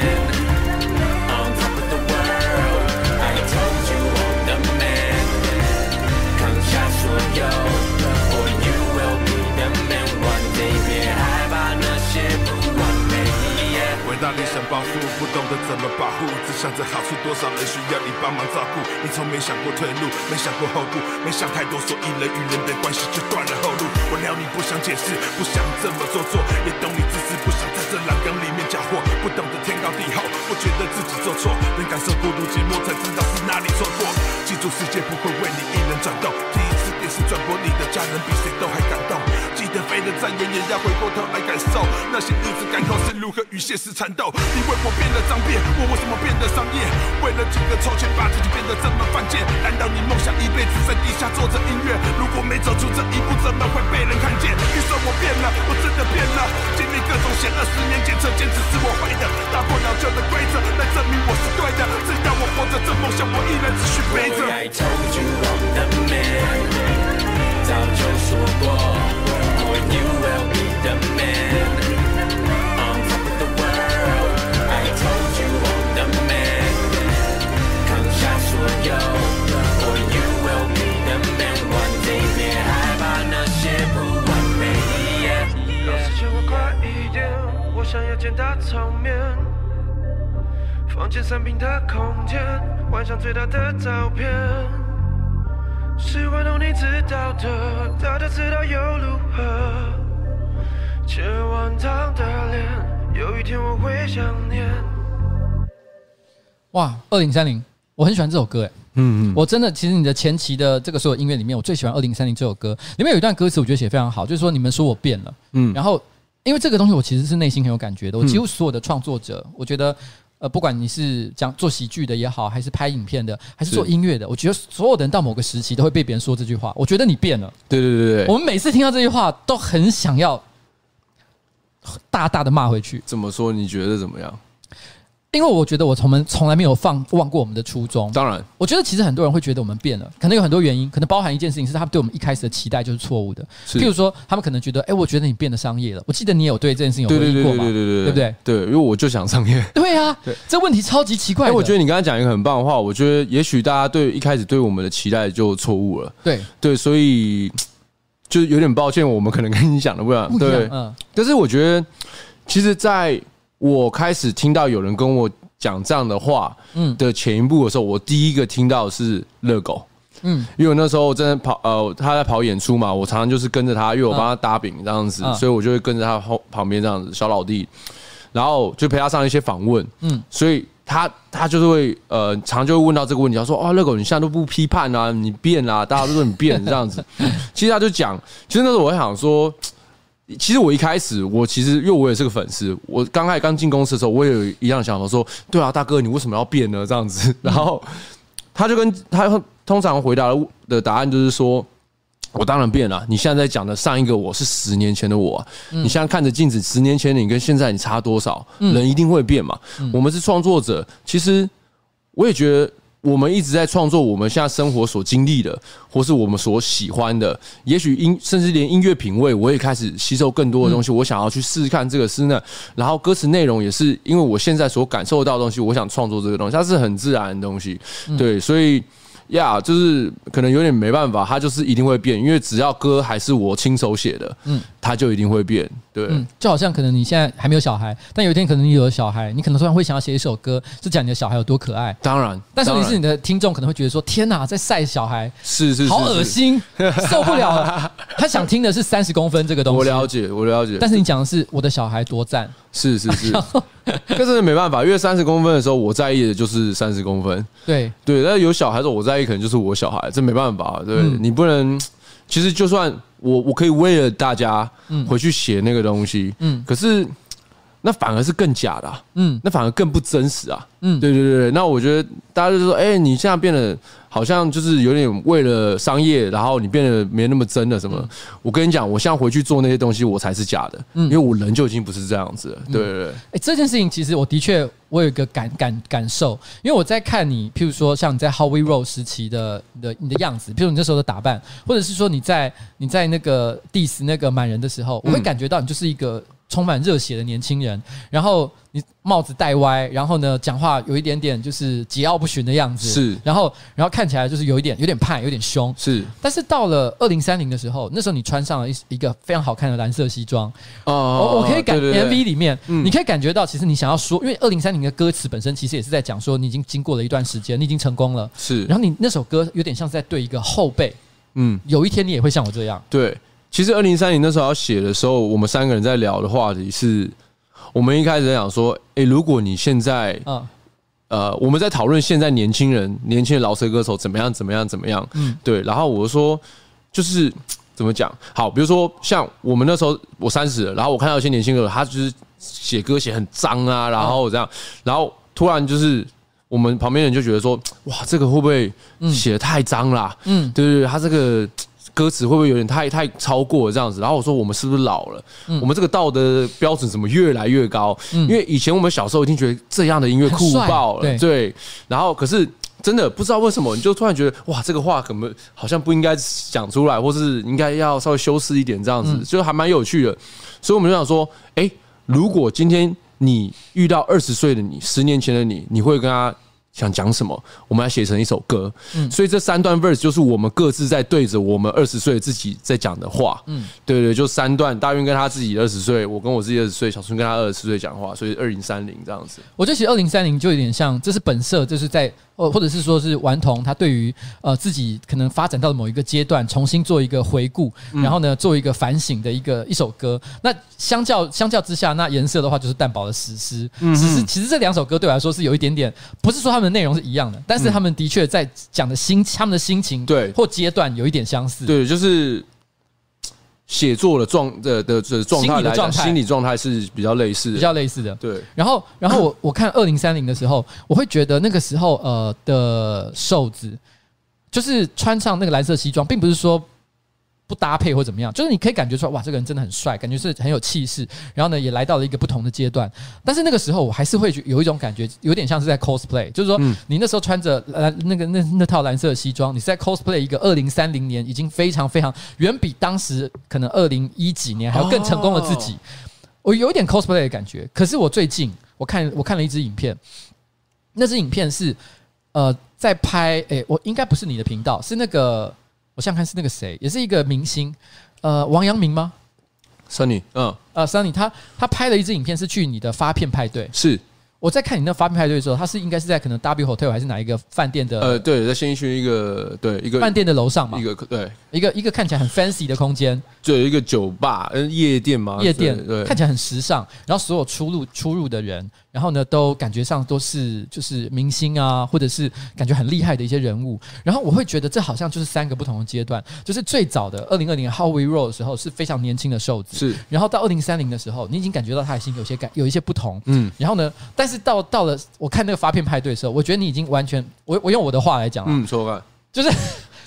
大理想抱负，不懂得怎么保护，只想着好处，多少人需要你帮忙照顾。你从没想过退路，没想过后顾，没想太多，所以人与人的关系就断了后路。我料你不想解释，不想这么做作，也懂你自私，不想在这蓝缸里面搅和，不懂得天高地厚，不觉得自己做错，能感受孤独寂寞，才知道是哪里错过。记住，世界不会为你一人转动，第一次电视转播，你的家人比谁都还感动。飞的再远也要回过头来感受那些日子，感受是如何与现实缠斗。你为我变得脏辫，我为什么变得商业？为了几个臭钱，把自己变得这么犯贱？难道你梦想一辈子在地下做着音乐？如果没走出这一步，怎么会被人看见？你说我变了，我真的变了。经历各种险恶，十年检测，坚持是我会的。打破老旧的规则，来证明我是对的。只要我活着这梦想，我依然继续背着。I told you I'm the man，早就说过想要见大场面。房间三平的空间，晚上最大的照片，是玩弄你知道的，大家知道又如何？千万张的脸，有一天我会想念。哇，二零三零，我很喜欢这首歌，哎，嗯嗯，我真的，其实你的前期的这个所有音乐里面，我最喜欢二零三零这首歌，里面有一段歌词，我觉得写得非常好，就是说你们说我变了，嗯，然后因为这个东西，我其实是内心很有感觉的，我几乎所有的创作者，我觉得。呃，不管你是讲做喜剧的也好，还是拍影片的，还是做音乐的，我觉得所有的人到某个时期都会被别人说这句话。我觉得你变了。对对对对，我们每次听到这句话，都很想要大大的骂回去。怎么说？你觉得怎么样？因为我觉得我从们从来没有放忘过我们的初衷。当然，我觉得其实很多人会觉得我们变了，可能有很多原因，可能包含一件事情是他们对我们一开始的期待就是错误的。譬如说，他们可能觉得，哎，我觉得你变得商业了。我记得你有对这件事情有回应过吗？对对对对对，对不对？对，因为我就想商业。对啊，对，这问题超级奇怪。哎，我觉得你刚才讲一个很棒的话，我觉得也许大家对一开始对我们的期待就错误了。对对，所以就有点抱歉，我们可能跟你讲的不一样。对，嗯。但是我觉得，其实在我开始听到有人跟我。讲这样的话，嗯，的前一步的时候，我第一个听到的是热狗，嗯，因为我那时候真的跑，呃，他在跑演出嘛，我常常就是跟着他，因为我帮他搭饼这样子，所以我就会跟着他后旁边这样子小老弟，然后就陪他上一些访问，嗯，所以他他就是会，呃，常常就会问到这个问题，他说，哦，热狗，你现在都不批判啊，你变啊，大家都说你变这样子，其实他就讲，其实那时候我想说。其实我一开始，我其实因为我也是个粉丝，我刚开始刚进公司的时候，我也有一样想法，说，对啊，大哥，你为什么要变呢？这样子，然后他就跟他通常回答的答案就是说，我当然变了。你现在在讲的上一个我是十年前的我，你现在看着镜子，十年前你跟现在你差多少？人一定会变嘛。我们是创作者，其实我也觉得。我们一直在创作我们现在生活所经历的，或是我们所喜欢的。也许音，甚至连音乐品味，我也开始吸收更多的东西。我想要去试试看这个是呢。然后歌词内容也是因为我现在所感受到的东西，我想创作这个东西，它是很自然的东西。对，所以。呀，yeah, 就是可能有点没办法，它就是一定会变，因为只要歌还是我亲手写的，嗯，他就一定会变，对，嗯，就好像可能你现在还没有小孩，但有一天可能你有了小孩，你可能突然会想要写一首歌，是讲你的小孩有多可爱。当然，但是你是你的听众可能会觉得说，天哪，在晒小孩，是是，好恶心，受不了了。他想听的是三十公分这个东西，我了解，我了解。但是你讲的是我的小孩多赞，是是是。但 是没办法，因为三十公分的时候，我在意的就是三十公分。对对，但是有小孩的时候，我在意可能就是我小孩，这没办法。对，你不能。其实就算我我可以为了大家回去写那个东西，嗯，可是那反而是更假的，嗯，那反而更不真实啊。嗯，对对对。那我觉得大家就说，哎，你现在变得。好像就是有点为了商业，然后你变得没那么真的什么？我跟你讲，我现在回去做那些东西，我才是假的，嗯因为我人就已经不是这样子了。对对对。哎，这件事情其实我的确我有一个感感感受，因为我在看你，譬如说像你在 How We Roll 时期的的你的样子，譬如你那时候的打扮，或者是说你在你在那个 Diss 那个满人的时候，我会感觉到你就是一个充满热血的年轻人，然后你帽子戴歪，然后呢讲话有一点点就是桀骜不驯的样子，是，然后然后看起来就是有一点有点派，有点凶，是。但是到了二零三零的时候，那时候你穿上了一一个非常好看的蓝色西装，哦，我可以感 MV 里面，你可以感觉到其实你想要说，因为二零三零的歌词本身其实也是在讲说你已经经过了一段时间，你已经成功了，是。然后你那首歌有点像是在对一个后辈，嗯，有一天你也会像我这样，对。其实二零三零那时候要写的时候，我们三个人在聊的话题是，我们一开始在讲说，诶，如果你现在，呃，我们在讨论现在年轻人、年轻的饶舌歌手怎么样、怎么样、怎么样，嗯，对。然后我说，就是怎么讲？好，比如说像我们那时候，我三十了，然后我看到一些年轻歌手，他就是写歌写很脏啊，然后这样，然后突然就是我们旁边人就觉得说，哇，这个会不会写的太脏啦？嗯，对对对，他这个。歌词会不会有点太太超过这样子？然后我说我们是不是老了？我们这个道德标准怎么越来越高？因为以前我们小时候一定觉得这样的音乐酷爆了，对。然后可是真的不知道为什么，你就突然觉得哇，这个话可能好像不应该讲出来，或是应该要稍微修饰一点，这样子就还蛮有趣的。所以我们就想说，哎，如果今天你遇到二十岁的你，十年前的你，你会跟他。想讲什么？我们要写成一首歌。嗯，所以这三段 verse 就是我们各自在对着我们二十岁自己在讲的话。嗯，对对，就三段。大运跟他自己二十岁，我跟我自己二十岁，小春跟他二十岁讲话，所以二零三零这样子。我觉得其实二零三零就有点像，这是本色，就是在。或或者是说是顽童，他对于呃自己可能发展到某一个阶段，重新做一个回顾，然后呢做一个反省的一个一首歌。那相较相较之下，那颜色的话就是蛋堡的史诗。史诗其实这两首歌对我来说是有一点点，不是说他们的内容是一样的，但是他们的确在讲的心，他们的心情对或阶段有一点相似。对，就是。写作的状的的的状态来讲，心理状态是比较类似的，比较类似的。对，然后然后我 我看二零三零的时候，我会觉得那个时候呃的瘦子，就是穿上那个蓝色西装，并不是说。不搭配或怎么样，就是你可以感觉出来，哇，这个人真的很帅，感觉是很有气势。然后呢，也来到了一个不同的阶段。但是那个时候，我还是会有一种感觉，有点像是在 cosplay，就是说，你那时候穿着蓝那个那那套蓝色的西装，你是在 cosplay 一个二零三零年已经非常非常远比当时可能二零一几年还要更成功的自己。我有一点 cosplay 的感觉。可是我最近我看我看了一支影片，那支影片是呃在拍，诶，我应该不是你的频道，是那个。我想看是那个谁，也是一个明星，呃，王阳明吗？Sunny，嗯，呃，Sunny，他他拍了一支影片，是去你的发片派对，是。我在看你那发片派对的时候，他是应该是在可能 W Hotel 还是哪一个饭店的？呃，对，在新义区一个对一个饭店的楼上嘛，一个对一个一个看起来很 fancy 的空间，就有一个酒吧，嗯，夜店嘛，夜店，对，看起来很时尚。然后所有出入出入的人，然后呢，都感觉上都是就是明星啊，或者是感觉很厉害的一些人物。然后我会觉得这好像就是三个不同的阶段，就是最早的二零二零 How We Roll 的时候是非常年轻的瘦子，是。然后到二零三零的时候，你已经感觉到他的心有些感有一些不同，嗯。然后呢，但是到到了。我看那个发片派对的时候，我觉得你已经完全，我我用我的话来讲，嗯，说吧，就是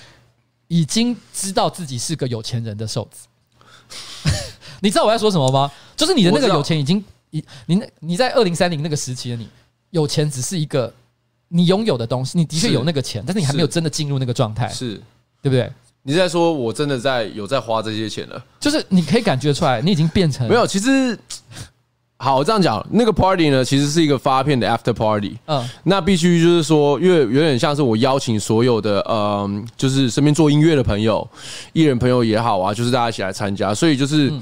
已经知道自己是个有钱人的瘦子。你知道我在说什么吗？就是你的那个有钱已经，你你你在二零三零那个时期的你，有钱只是一个你拥有的东西，你的确有那个钱，但是你还没有真的进入那个状态，是对不对？你在说我真的在有在花这些钱了，就是你可以感觉出来，你已经变成没有，其实。好，我这样讲，那个 party 呢，其实是一个发片的 after party。嗯，那必须就是说，因为有点像是我邀请所有的，嗯，就是身边做音乐的朋友、艺人朋友也好啊，就是大家一起来参加。所以就是，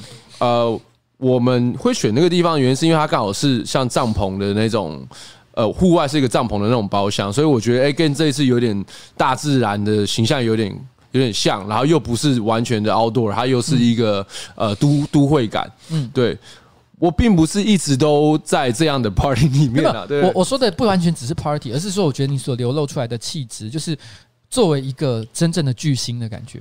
呃，我们会选那个地方的原因，是因为它刚好是像帐篷的那种，呃，户外是一个帐篷的那种包厢，所以我觉得，哎，跟这一次有点大自然的形象有点有点像，然后又不是完全的 outdoor，它又是一个呃都都会感。嗯，对。我并不是一直都在这样的 party 里面啊，对，我我说的不完全只是 party，而是说我觉得你所流露出来的气质，就是作为一个真正的巨星的感觉，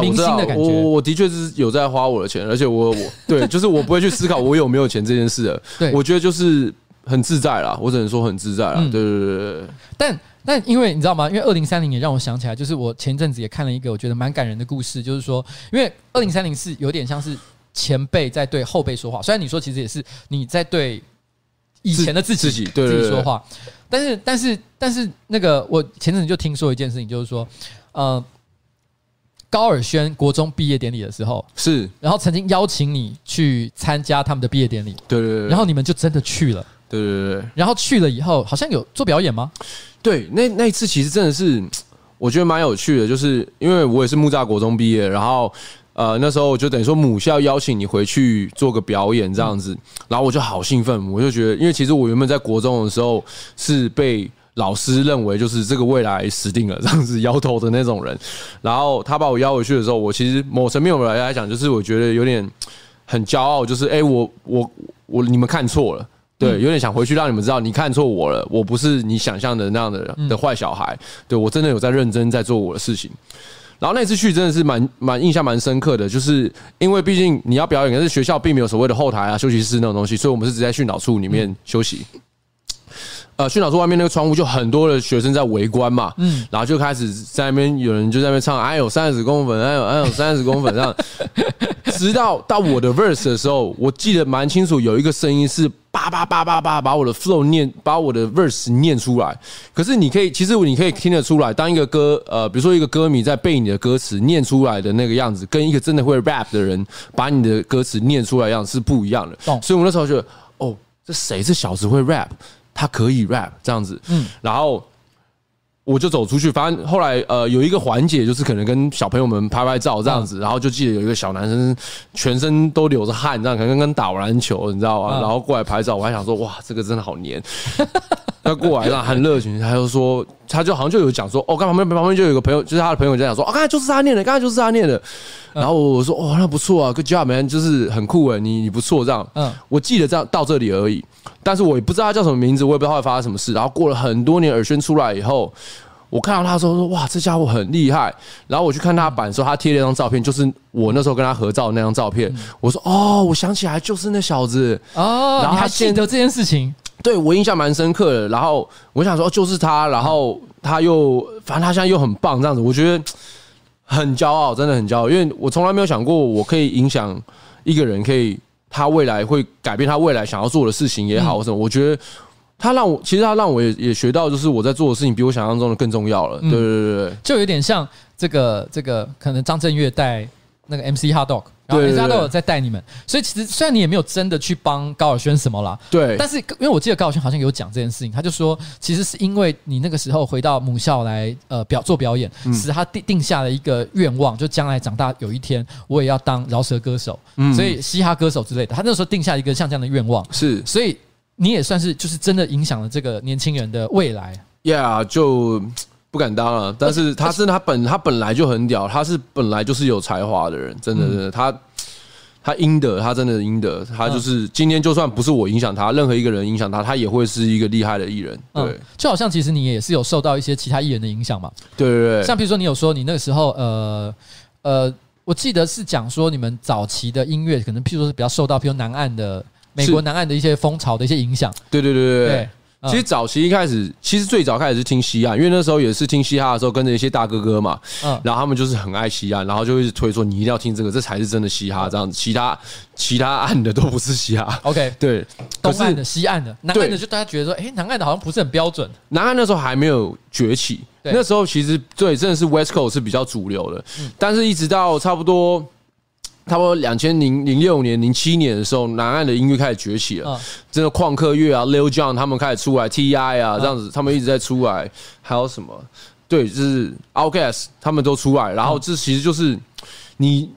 明星的感觉。我我的确是有在花我的钱，而且我我对，就是我不会去思考我有没有钱这件事的。对，我觉得就是很自在啦，我只能说很自在啦。对对对对。但但因为你知道吗？因为二零三零也让我想起来，就是我前阵子也看了一个我觉得蛮感人的故事，就是说，因为二零三零是有点像是。前辈在对后辈说话，虽然你说其实也是你在对以前的自己自己对自己说话，但是但是但是那个我前阵子就听说一件事情，就是说，呃，高尔宣国中毕业典礼的时候是，然后曾经邀请你去参加他们的毕业典礼，对对对，然后你们就真的去了，对对对，然后去了以后好像有做表演吗？对，那那一次其实真的是我觉得蛮有趣的，就是因为我也是木栅国中毕业，然后。呃，那时候我就等于说母校邀请你回去做个表演这样子，然后我就好兴奋，我就觉得，因为其实我原本在国中的时候是被老师认为就是这个未来死定了这样子。摇头的那种人，然后他把我邀回去的时候，我其实某层面我来来讲，就是我觉得有点很骄傲，就是哎，我我我你们看错了，对，有点想回去让你们知道你看错我了，我不是你想象的那样的的坏小孩，对，我真的有在认真在做我的事情。然后那次去真的是蛮蛮印象蛮深刻的，就是因为毕竟你要表演，可是学校并没有所谓的后台啊、休息室那种东西，所以我们是直接在训导处里面休息。呃，训导处外面那个窗户就很多的学生在围观嘛，嗯，然后就开始在那边有人就在那边唱，哎有三十公分，哎有哎有三十公分这样，直到到我的 verse 的时候，我记得蛮清楚，有一个声音是叭叭叭叭叭把我的 flow 念，把我的 verse 念出来。可是你可以，其实你可以听得出来，当一个歌呃，比如说一个歌迷在背你的歌词念出来的那个样子，跟一个真的会 rap 的人把你的歌词念出来的样子是不一样的。所以我那时候觉得，哦，这谁？这小子会 rap，他可以 rap 这样子。嗯，然后。我就走出去，反正后来呃有一个环节，就是可能跟小朋友们拍拍照这样子，然后就记得有一个小男生全身都流着汗，这样可能跟打完篮球，你知道吗？然后过来拍照，我还想说哇，这个真的好黏。他过来，然后很热情，他就说，他就好像就有讲说，哦，刚旁边旁边就有个朋友，就是他的朋友在讲说，啊，刚才就是他念的，刚才就是他念的。然后我说，哦，那不错啊，Good job man，就是很酷诶，你你不错这样。嗯，我记得这样到这里而已。但是我也不知道他叫什么名字，我也不知道他会发生什么事。然后过了很多年，尔轩出来以后，我看到他说说哇，这家伙很厉害。然后我去看他版的时候，他贴了一张照片，就是我那时候跟他合照的那张照片。我说哦，我想起来就是那小子哦。然后他还记得这件事情，对我印象蛮深刻的。然后我想说就是他，然后他又反正他现在又很棒这样子，我觉得很骄傲，真的很骄傲，因为我从来没有想过我可以影响一个人，可以。他未来会改变他未来想要做的事情也好什么，我觉得他让我其实他让我也也学到，就是我在做的事情比我想象中的更重要了。对对对对，就有点像这个这个可能张震岳带那个 MC HotDog。然后 MC Hot Dog 在带你们，所以其实虽然你也没有真的去帮高尔宣什么啦，对，但是因为我记得高尔宣好像有讲这件事情，他就说其实是因为你那个时候回到母校来呃表做表演，使他定定下了一个愿望，就将来长大有一天我也要当饶舌歌手，所以嘻哈歌手之类的，他那时候定下一个像这样的愿望，是，所以你也算是就是真的影响了这个年轻人的未来，Yeah，就。不敢当啊，但是他是他本他本来就很屌，他是本来就是有才华的人，真的真的，他他应得，他真的应得，他就是今天就算不是我影响他，任何一个人影响他，他也会是一个厉害的艺人。对，就好像其实你也是有受到一些其他艺人的影响嘛。对对对，像比如说你有说你那个时候，呃呃，我记得是讲说你们早期的音乐可能譬如说是比较受到，譬如南岸的美国南岸的一些风潮的一些影响。对对对对对。其实早期一开始，其实最早开始是听西岸，因为那时候也是听嘻哈的时候，跟着一些大哥哥嘛，嗯，然后他们就是很爱西岸，然后就一直推说你一定要听这个，这才是真的嘻哈这样子，其他其他岸的都不是嘻哈。OK，对，东岸的、西岸的、南岸的，就大家觉得说，哎，南岸的好像不是很标准。南岸那时候还没有崛起，那时候其实对，真的是 West Coast 是比较主流的，但是一直到差不多。差不多两千零零六年、零七年的时候，南岸的音乐开始崛起了。真的旷课乐啊，Lil Jon 他们开始出来，T.I. 啊这样子，他们一直在出来。还有什么？对，就是 Outkast 他们都出来。然后这其实就是你，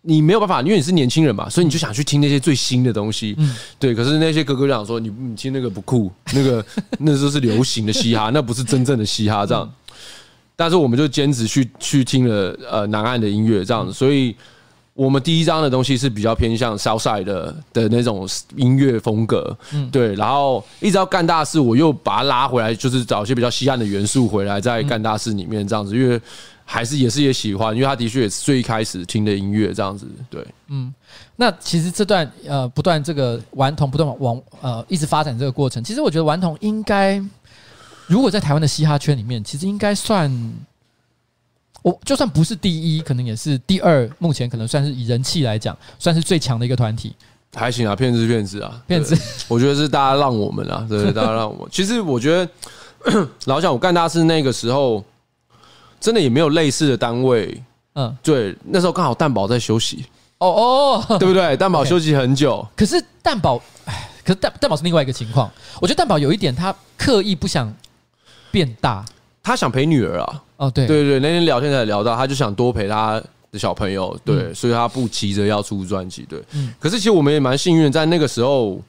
你没有办法，因为你是年轻人嘛，所以你就想去听那些最新的东西。对，可是那些哥哥讲说，你你听那个不酷，那个 那时候是流行的嘻哈，那不是真正的嘻哈这样。但是我们就坚持去去听了呃南岸的音乐这样子，所以。我们第一张的东西是比较偏向 Southside 的的那种音乐风格，嗯，对，然后一直到干大事，我又把它拉回来，就是找一些比较西岸的元素回来，在干大事里面这样子，因为还是也是也喜欢，因为他的确也是最开始听的音乐这样子，对，嗯，那其实这段呃不断这个顽童不断往呃一直发展这个过程，其实我觉得顽童应该如果在台湾的嘻哈圈里面，其实应该算。我就算不是第一，可能也是第二。目前可能算是以人气来讲，算是最强的一个团体。还行啊，骗子骗子啊，骗子。我觉得是大家让我们啊，对，大家让我们。其实我觉得，老蒋，我干大事那个时候，真的也没有类似的单位。嗯，对，那时候刚好蛋宝在休息。哦哦，对不对？蛋宝休息很久。可是蛋宝，哎，可是蛋蛋宝是另外一个情况。我觉得蛋宝有一点，他刻意不想变大。他想陪女儿啊！哦，对对对，那天聊天才聊到，他就想多陪他的小朋友，对，所以他不急着要出专辑，对。可是其实我们也蛮幸运，在那个时候，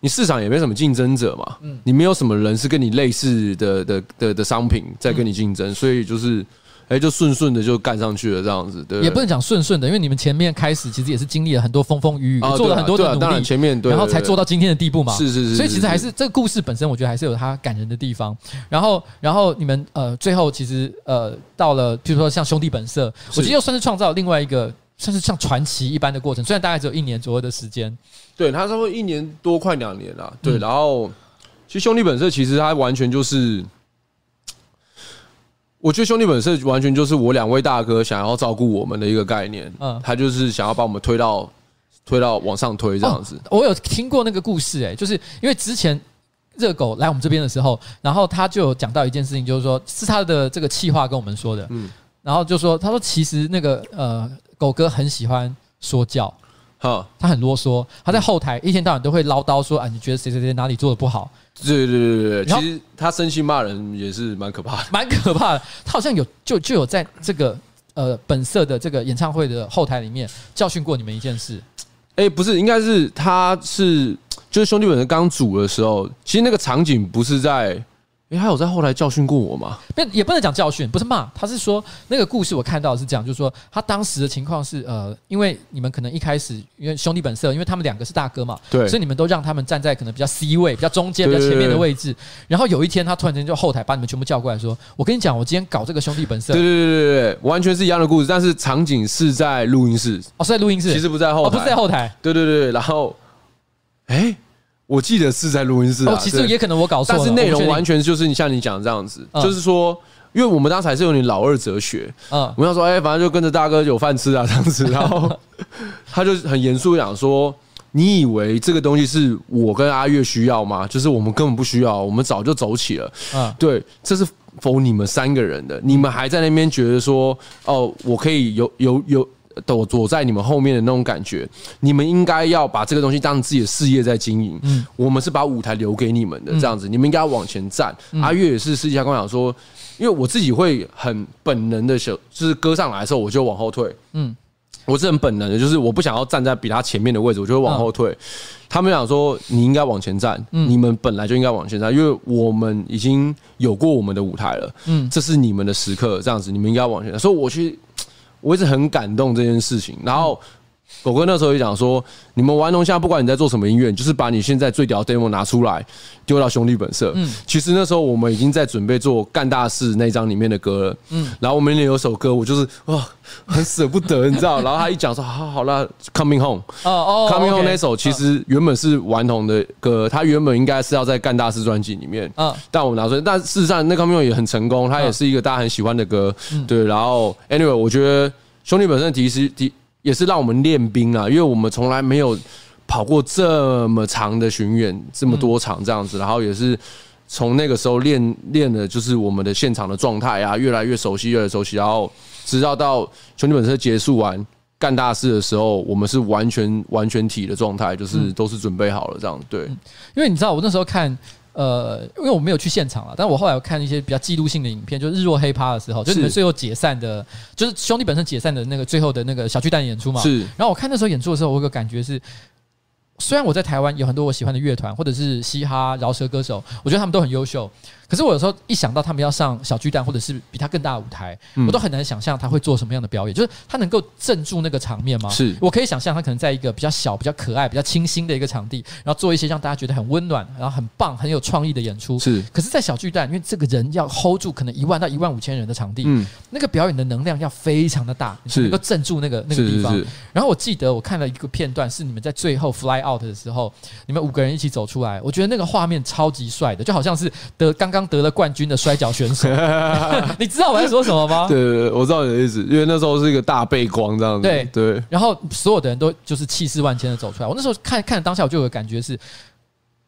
你市场也没什么竞争者嘛，嗯你没有什么人是跟你类似的的的的商品在跟你竞争，所以就是。哎，就顺顺的就干上去了，这样子，对，也不能讲顺顺的，因为你们前面开始其实也是经历了很多风风雨雨，做了很多的努力，当然前面对，然后才做到今天的地步嘛。是是是，所以其实还是这个故事本身，我觉得还是有它感人的地方。然后，然后你们呃，最后其实呃，到了譬如说像兄弟本色，我觉得又算是创造另外一个算是像传奇一般的过程。虽然大概只有一年左右的时间，对，他差不多一年多，快两年了。对，然后其实兄弟本色其实它完全就是。我觉得兄弟本色完全就是我两位大哥想要照顾我们的一个概念。嗯，他就是想要把我们推到推到往上推这样子。哦，我有听过那个故事，哎，就是因为之前热狗来我们这边的时候，然后他就有讲到一件事情，就是说是他的这个气话跟我们说的。嗯，然后就说他说其实那个呃狗哥很喜欢说教。哈，他很啰嗦，他在后台一天到晚都会唠叨说：“啊，你觉得谁谁谁哪里做的不好？”对对对对对，其实他生气骂人也是蛮可怕的，蛮可怕的。他好像有就就有在这个呃本色的这个演唱会的后台里面教训过你们一件事。哎，不是，应该是他是就是兄弟本色刚组的时候，其实那个场景不是在。哎，他有在后来教训过我吗？不，也不能讲教训，不是骂，他是说那个故事我看到的是这样，就是说他当时的情况是，呃，因为你们可能一开始因为兄弟本色，因为他们两个是大哥嘛，对，所以你们都让他们站在可能比较 C 位、比较中间、比较前面的位置。然后有一天，他突然间就后台把你们全部叫过来说：“我跟你讲，我今天搞这个兄弟本色。”对对对对对，完全是一样的故事，但是场景是在录音室哦，是在录音室，其实不在后台，哦，不是在后台。对对对，然后，哎。我记得是在录音室啊，其实也可能我搞错了，但是内容完全就是你像你讲的这样子，就是说，因为我们当时还是有点老二哲学，嗯，我要说，哎，反正就跟着大哥有饭吃啊这样子，然后他就很严肃讲说，你以为这个东西是我跟阿月需要吗？就是我们根本不需要，我们早就走起了，嗯，对，这是 for 你们三个人的，你们还在那边觉得说，哦，我可以有有有。躲躲在你们后面的那种感觉，你们应该要把这个东西当成自己的事业在经营。嗯，我们是把舞台留给你们的，这样子，你们应该要往前站。阿月也是私底下跟我讲说，因为我自己会很本能的，想就是歌上来的时候我就往后退。嗯，我是很本能的，就是我不想要站在比他前面的位置，我就会往后退。他们想说，你应该往前站，你们本来就应该往前站，因为我们已经有过我们的舞台了。嗯，这是你们的时刻，这样子，你们应该往前站。所以我去。我一直很感动这件事情，然后狗哥那时候也讲说，你们顽童现在不管你在做什么音乐，就是把你现在最屌的 demo 拿出来丢到兄弟本色。嗯，其实那时候我们已经在准备做干大事那张里面的歌了。嗯，然后我们里面有首歌，我就是哇，很舍不得，你知道？然后他一讲说，好好了，Coming Home。哦哦，Coming Home 那首其实原本是顽童的歌，他原本应该是要在干大事专辑里面。嗯，但我拿出来，但事实上那 Coming Home 也很成功，它也是一个大家很喜欢的歌。对，然后 Anyway，我觉得。兄弟本身其实的也是让我们练兵啊，因为我们从来没有跑过这么长的巡演，这么多场这样子，然后也是从那个时候练练的，就是我们的现场的状态啊，越来越熟悉，越来越熟悉，然后直到到兄弟本色结束完干大事的时候，我们是完全完全体的状态，就是都是准备好了这样。对，因为你知道我那时候看。呃，因为我没有去现场了，但我后来有看一些比较记录性的影片，就是日落黑趴的时候，就是你们最后解散的，就是兄弟本身解散的那个最后的那个小巨蛋演出嘛。是。然后我看那时候演出的时候，我有个感觉是。虽然我在台湾有很多我喜欢的乐团，或者是嘻哈饶舌歌手，我觉得他们都很优秀。可是我有时候一想到他们要上小巨蛋，或者是比他更大的舞台，我都很难想象他会做什么样的表演。就是他能够镇住那个场面吗？是我可以想象他可能在一个比较小、比较可爱、比较清新的一个场地，然后做一些让大家觉得很温暖、然后很棒、很有创意的演出。是。可是，在小巨蛋，因为这个人要 hold 住可能一万到一万五千人的场地，嗯，那个表演的能量要非常的大，是能够镇住那个那个地方。然后我记得我看了一个片段，是你们在最后 fly out 的时候。你们五个人一起走出来，我觉得那个画面超级帅的，就好像是得刚刚得了冠军的摔跤选手。你知道我在说什么吗？对对对，我知道你的意思，因为那时候是一个大背光这样子。对对，然后所有的人都就是气势万千的走出来。我那时候看看当下，我就有个感觉是，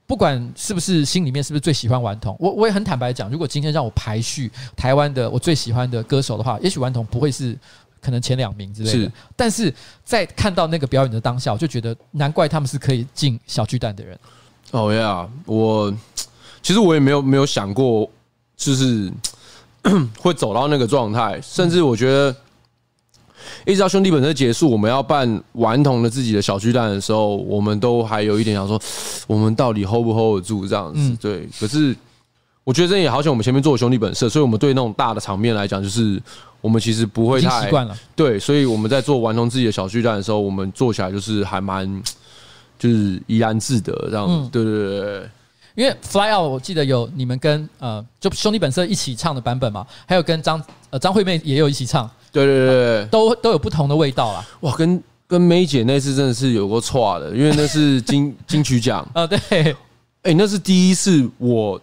不管是不是心里面是不是最喜欢顽童，我我也很坦白讲，如果今天让我排序台湾的我最喜欢的歌手的话，也许顽童不会是。可能前两名之类的，是，但是在看到那个表演的当下，我就觉得难怪他们是可以进小巨蛋的人。哦呀，我其实我也没有没有想过，就是 会走到那个状态，甚至我觉得一直到兄弟本色结束，我们要办顽童的自己的小巨蛋的时候，我们都还有一点想说，我们到底 hold 不 hold 得住这样子？对，可是。我觉得这也好像我们前面做兄弟本色，所以我们对那种大的场面来讲，就是我们其实不会太习惯了。对，所以我们在做顽童自己的小巨蛋的时候，我们做起来就是还蛮就是怡然自得这样子。对对对对，因为 Fly Out 我记得有你们跟呃就兄弟本色一起唱的版本嘛，还有跟张呃张惠妹也有一起唱。对对对对，都都有不同的味道啦。哇，跟跟 May 姐那次真的是有过错的，因为那是金 金曲奖啊。对，哎，那是第一次我。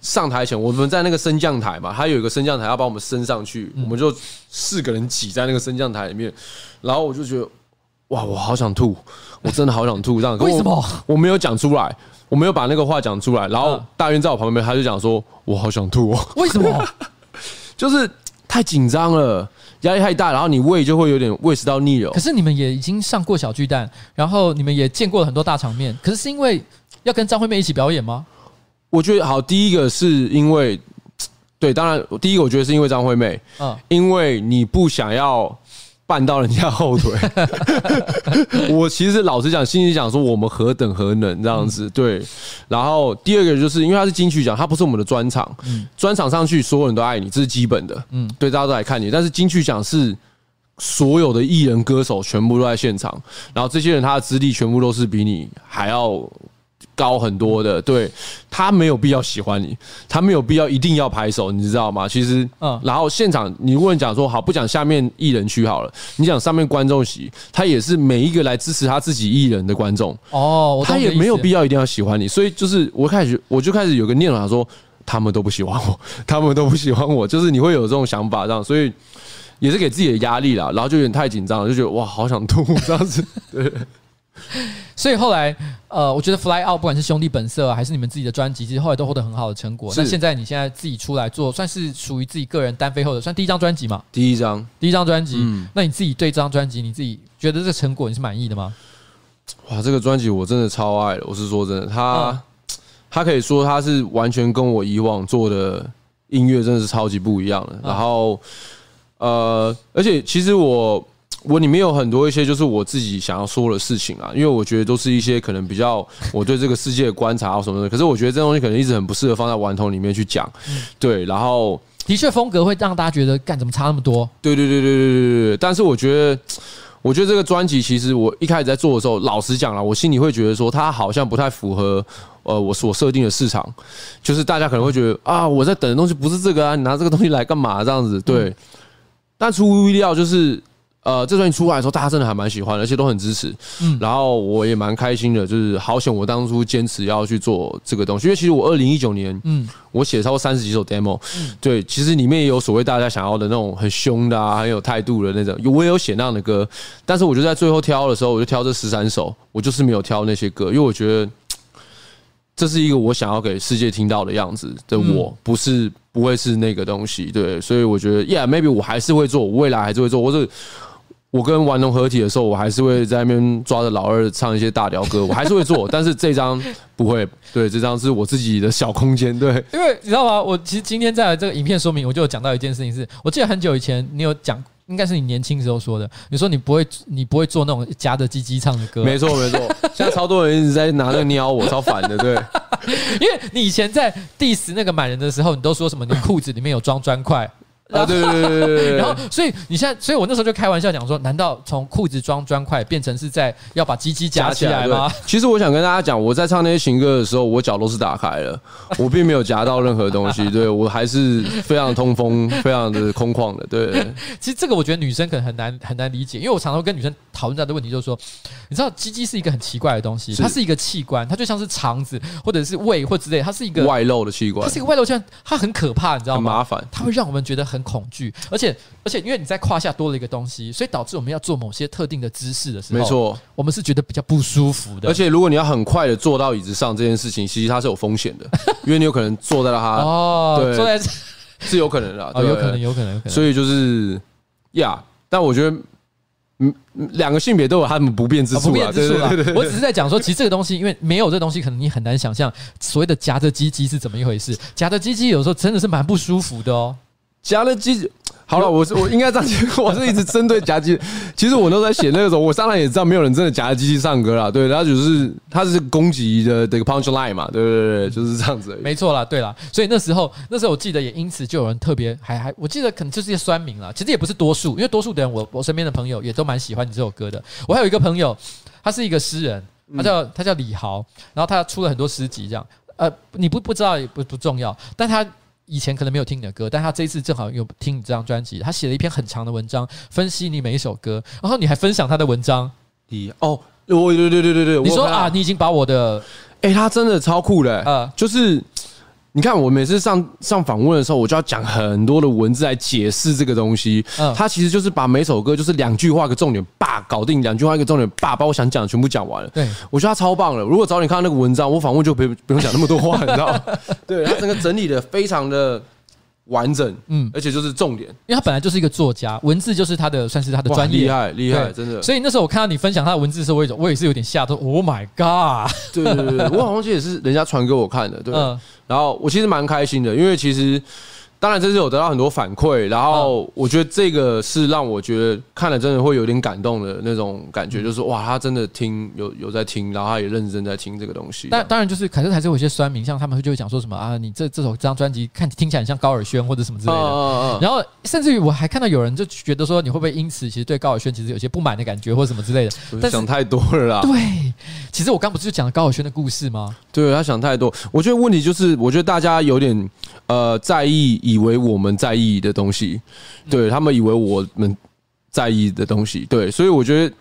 上台前，我们在那个升降台嘛，它有一个升降台要把我们升上去，我们就四个人挤在那个升降台里面，然后我就觉得，哇，我好想吐，我真的好想吐，这样。为什么？我没有讲出来，我没有把那个话讲出来，然后大渊在我旁边，他就讲说，我好想吐哦。为什么？就是太紧张了，压力太大，然后你胃就会有点胃食道逆流。可是你们也已经上过小巨蛋，然后你们也见过了很多大场面，可是是因为要跟张惠妹一起表演吗？我觉得好，第一个是因为，对，当然第一个我觉得是因为张惠妹，嗯，因为你不想要绊到人家后腿。我其实老实讲，心里想说我们何等何能这样子，对。然后第二个就是因为他是金曲奖，他不是我们的专场，嗯，专场上去所有人都爱你，这是基本的，嗯，对，大家都来看你。但是金曲奖是所有的艺人歌手全部都在现场，然后这些人他的资历全部都是比你还要。高很多的，对，他没有必要喜欢你，他没有必要一定要拍手，你知道吗？其实，嗯，然后现场你如果讲说好，不讲下面艺人区好了，你讲上面观众席，他也是每一个来支持他自己艺人的观众哦，他也没有必要一定要喜欢你，所以就是我开始我就开始有个念头说，他们都不喜欢我，他们都不喜欢我，就是你会有这种想法这样，所以也是给自己的压力啦，然后就有点太紧张了，就觉得哇，好想吐这样子，对。所以后来，呃，我觉得 Fly Out 不管是兄弟本色还是你们自己的专辑，其实后来都获得很好的成果。那现在你现在自己出来做，算是属于自己个人单飞后的，算第一张专辑嘛？第一张，第一张专辑。嗯，那你自己对这张专辑，你自己觉得这个成果你是满意的吗？哇，这个专辑我真的超爱了。我是说真的，他他可以说他是完全跟我以往做的音乐真的是超级不一样的。然后，呃，而且其实我。我里面有很多一些就是我自己想要说的事情啊，因为我觉得都是一些可能比较我对这个世界的观察啊什么的。可是我觉得这东西可能一直很不适合放在顽童里面去讲，对。然后的确风格会让大家觉得干怎么差那么多？对对对对对对对。但是我觉得，我觉得这个专辑其实我一开始在做的时候，老实讲了，我心里会觉得说它好像不太符合呃我所设定的市场，就是大家可能会觉得啊我在等的东西不是这个啊，你拿这个东西来干嘛这样子？对。但出乎意料就是。呃，这专辑出来的时候，大家真的还蛮喜欢的，而且都很支持。嗯，然后我也蛮开心的，就是好险我当初坚持要去做这个东西，因为其实我二零一九年，嗯，我写超过三十几首 demo，嗯，对，其实里面也有所谓大家想要的那种很凶的啊，很有态度的那种，我也有写那样的歌，但是我就在最后挑的时候，我就挑这十三首，我就是没有挑那些歌，因为我觉得这是一个我想要给世界听到的样子的，我不是不会是那个东西，对，所以我觉得，Yeah，maybe 我还是会做，我未来还是会做，我是。我跟顽童合体的时候，我还是会在那边抓着老二唱一些大调歌，我还是会做，但是这张不会。对，这张是我自己的小空间。对，因为你知道吗？我其实今天在这个影片说明，我就有讲到一件事情是，是我记得很久以前你有讲，应该是你年轻时候说的，你说你不会，你不会做那种夹着鸡鸡唱的歌。没错，没错。现在超多人一直在拿那个撩我，超烦的。对，因为你以前在 diss 那个满人的时候，你都说什么？你裤子里面有装砖块。啊，对对对对对，然后，所以你现在，所以我那时候就开玩笑讲说，难道从裤子装砖块变成是在要把鸡鸡夹起来吗？其实我想跟大家讲，我在唱那些情歌的时候，我脚都是打开了，我并没有夹到任何东西，对，我还是非常通风、非常的空旷的。对，其实这个我觉得女生可能很难很难理解，因为我常常跟女生讨论这样的问题，就是说，你知道鸡鸡是一个很奇怪的东西，它是一个器官，它就像是肠子或者是胃或之类，它是一个外露的器官，它是一个外露器官，它很可怕，你知道吗？很麻烦，它会让我们觉得很恐惧，而且而且因为你在胯下多了一个东西，所以导致我们要做某些特定的姿势的时候，没错，我们是觉得比较不舒服的。而且如果你要很快的坐到椅子上这件事情，其实它是有风险的，因为你有可能坐在了它哦，对，坐在是有可能的，哦，有可能，有可能，有可能。所以就是呀，但我觉得。嗯，两个性别都有他们不变之处，不变之处啦。我只是在讲说，其实这个东西，因为没有这个东西，可能你很难想象所谓的夹着鸡鸡是怎么一回事。夹着鸡鸡有时候真的是蛮不舒服的哦，夹了鸡。好了，我是我应该这样讲，我是一直针对夹鸡。其实我都在写那个时候，我当然也知道没有人真的夹着鸡鸡唱歌啦。对，他就是他是攻击的这个 punch line 嘛，对对对，就是这样子。没错啦，对啦。所以那时候那时候我记得也因此就有人特别还还，我记得可能就是一些酸民啦。其实也不是多数，因为多数的人我我身边的朋友也都蛮喜欢你这首歌的。我还有一个朋友，他是一个诗人，他叫他叫李豪，然后他出了很多诗集，这样。呃，你不不知道也不不重要，但他。以前可能没有听你的歌，但他这一次正好有听你这张专辑，他写了一篇很长的文章，分析你每一首歌，然后你还分享他的文章。你哦，对对对对对对，你说啊，你已经把我的，哎，他真的超酷的，呃，就是。你看我每次上上访问的时候，我就要讲很多的文字来解释这个东西。嗯，他其实就是把每首歌就是两句话一个重点，叭搞定；两句话一个重点，叭把我想讲的全部讲完了。对，我觉得他超棒了。如果早点看到那个文章，我访问就不不用讲那么多话，你知道吗？对，他整个整理的非常的。完整，嗯，而且就是重点，因为他本来就是一个作家，文字就是他的，算是他的专业，厉害，厉害，真的。所以那时候我看到你分享他的文字的时候，我也我也是有点吓到，Oh my god！对对对，我好像也是人家传给我看的，对。然后我其实蛮开心的，因为其实。当然，这是有得到很多反馈，然后我觉得这个是让我觉得看了真的会有点感动的那种感觉，就是哇，他真的听有有在听，然后他也认真在听这个东西。但当然就是，可是还是有一些酸民，像他们就会讲说什么啊，你这这首这张专辑看听起来很像高尔宣或者什么之类的。然后甚至于我还看到有人就觉得说，你会不会因此其实对高尔宣其实有些不满的感觉或者什么之类的？但想太多了啦。对，其实我刚不是就讲了高尔宣的故事吗？对，他想太多。我觉得问题就是，我觉得大家有点呃在意，以为我们在。意的东西，对他们以为我们在意的东西，对，所以我觉得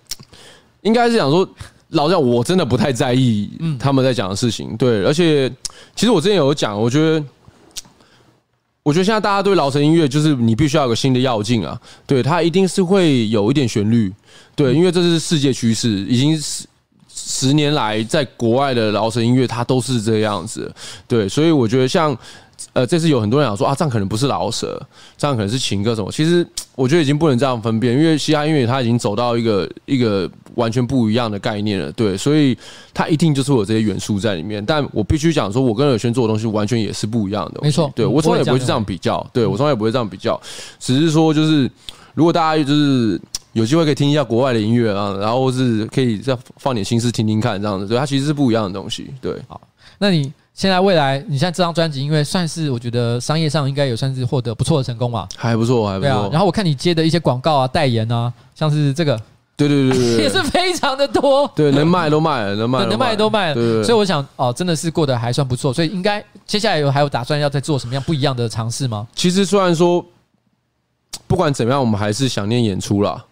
应该是想说，老实讲，我真的不太在意他们在讲的事情，对，而且其实我之前有讲，我觉得，我觉得现在大家对劳神音乐就是你必须要有个新的要进啊，对，它一定是会有一点旋律，对，因为这是世界趋势，已经十十年来在国外的饶舌音乐它都是这样子，对，所以我觉得像。呃，这次有很多人讲说啊，这样可能不是饶舌，这样可能是情歌什么。其实我觉得已经不能这样分辨，因为嘻哈音乐它已经走到一个一个完全不一样的概念了，对，所以它一定就是有这些元素在里面。但我必须讲说，我跟尔轩做的东西完全也是不一样的，没错。对，我从来也不会这样比较，对，我从来也不会这样比较，只是说就是如果大家就是有机会可以听一下国外的音乐啊，然后是可以再放点心思听听看这样子，对，它其实是不一样的东西，对。好，那你。现在未来，你现在这张专辑，因为算是我觉得商业上应该也算是获得不错的成功吧，还不错，还不错。啊，然后我看你接的一些广告啊、代言啊，像是这个，对对对对，也是非常的多，对，能卖都卖了，能卖能卖都卖了。对，所以我想，哦，真的是过得还算不错，所以应该接下来有还有打算要再做什么样不一样的尝试吗？其实虽然说，不管怎么样，我们还是想念演出啦。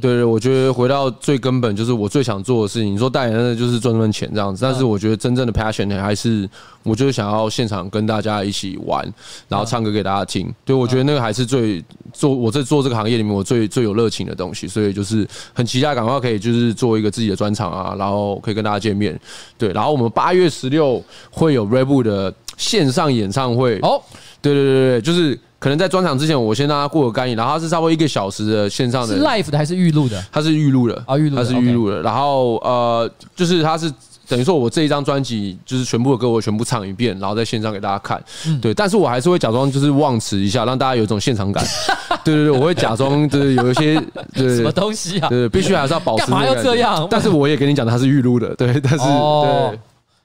对对，我觉得回到最根本就是我最想做的事情。你说代言的就是赚那份钱这样子，但是我觉得真正的 passion 还是，我就是想要现场跟大家一起玩，然后唱歌给大家听。对，我觉得那个还是最做我在做这个行业里面我最最有热情的东西。所以就是很期待赶快可以就是做一个自己的专场啊，然后可以跟大家见面。对，然后我们八月十六会有的线上演唱会。哦，对对对对，就是。可能在专场之前，我先让他过个干瘾，然后他是差不多一个小时的线上的，是 live 的还是预录的？他是预录的啊，预录，他是预录的。然后呃，就是他是等于说我这一张专辑就是全部的歌我全部唱一遍，然后在线上给大家看。对，但是我还是会假装就是忘词一下，让大家有一种现场感。对对对，我会假装就是有一些对什么东西啊？对，必须还是要保持。干嘛要这样？但是我也跟你讲，他是预录的，对，但是对。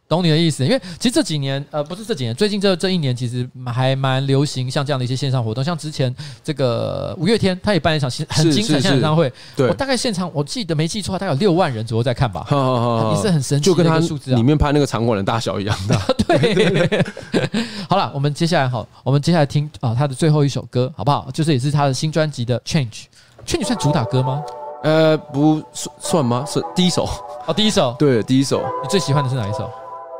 懂你的意思，因为其实这几年，呃，不是这几年，最近这这一年，其实还蛮流行像这样的一些线上活动，像之前这个五月天，他也办了一场很精彩的演唱会，对，我大概现场我记得没记错，大概有六万人左右在看吧，也是很神奇，就跟他数字里面拍那个场馆的大小一样的。对，好了，我们接下来好，我们接下来听啊他的最后一首歌，好不好？就是也是他的新专辑的《Change》，Change 算主打歌吗？呃，不算算吗？是第一首哦，第一首，对，第一首。你最喜欢的是哪一首？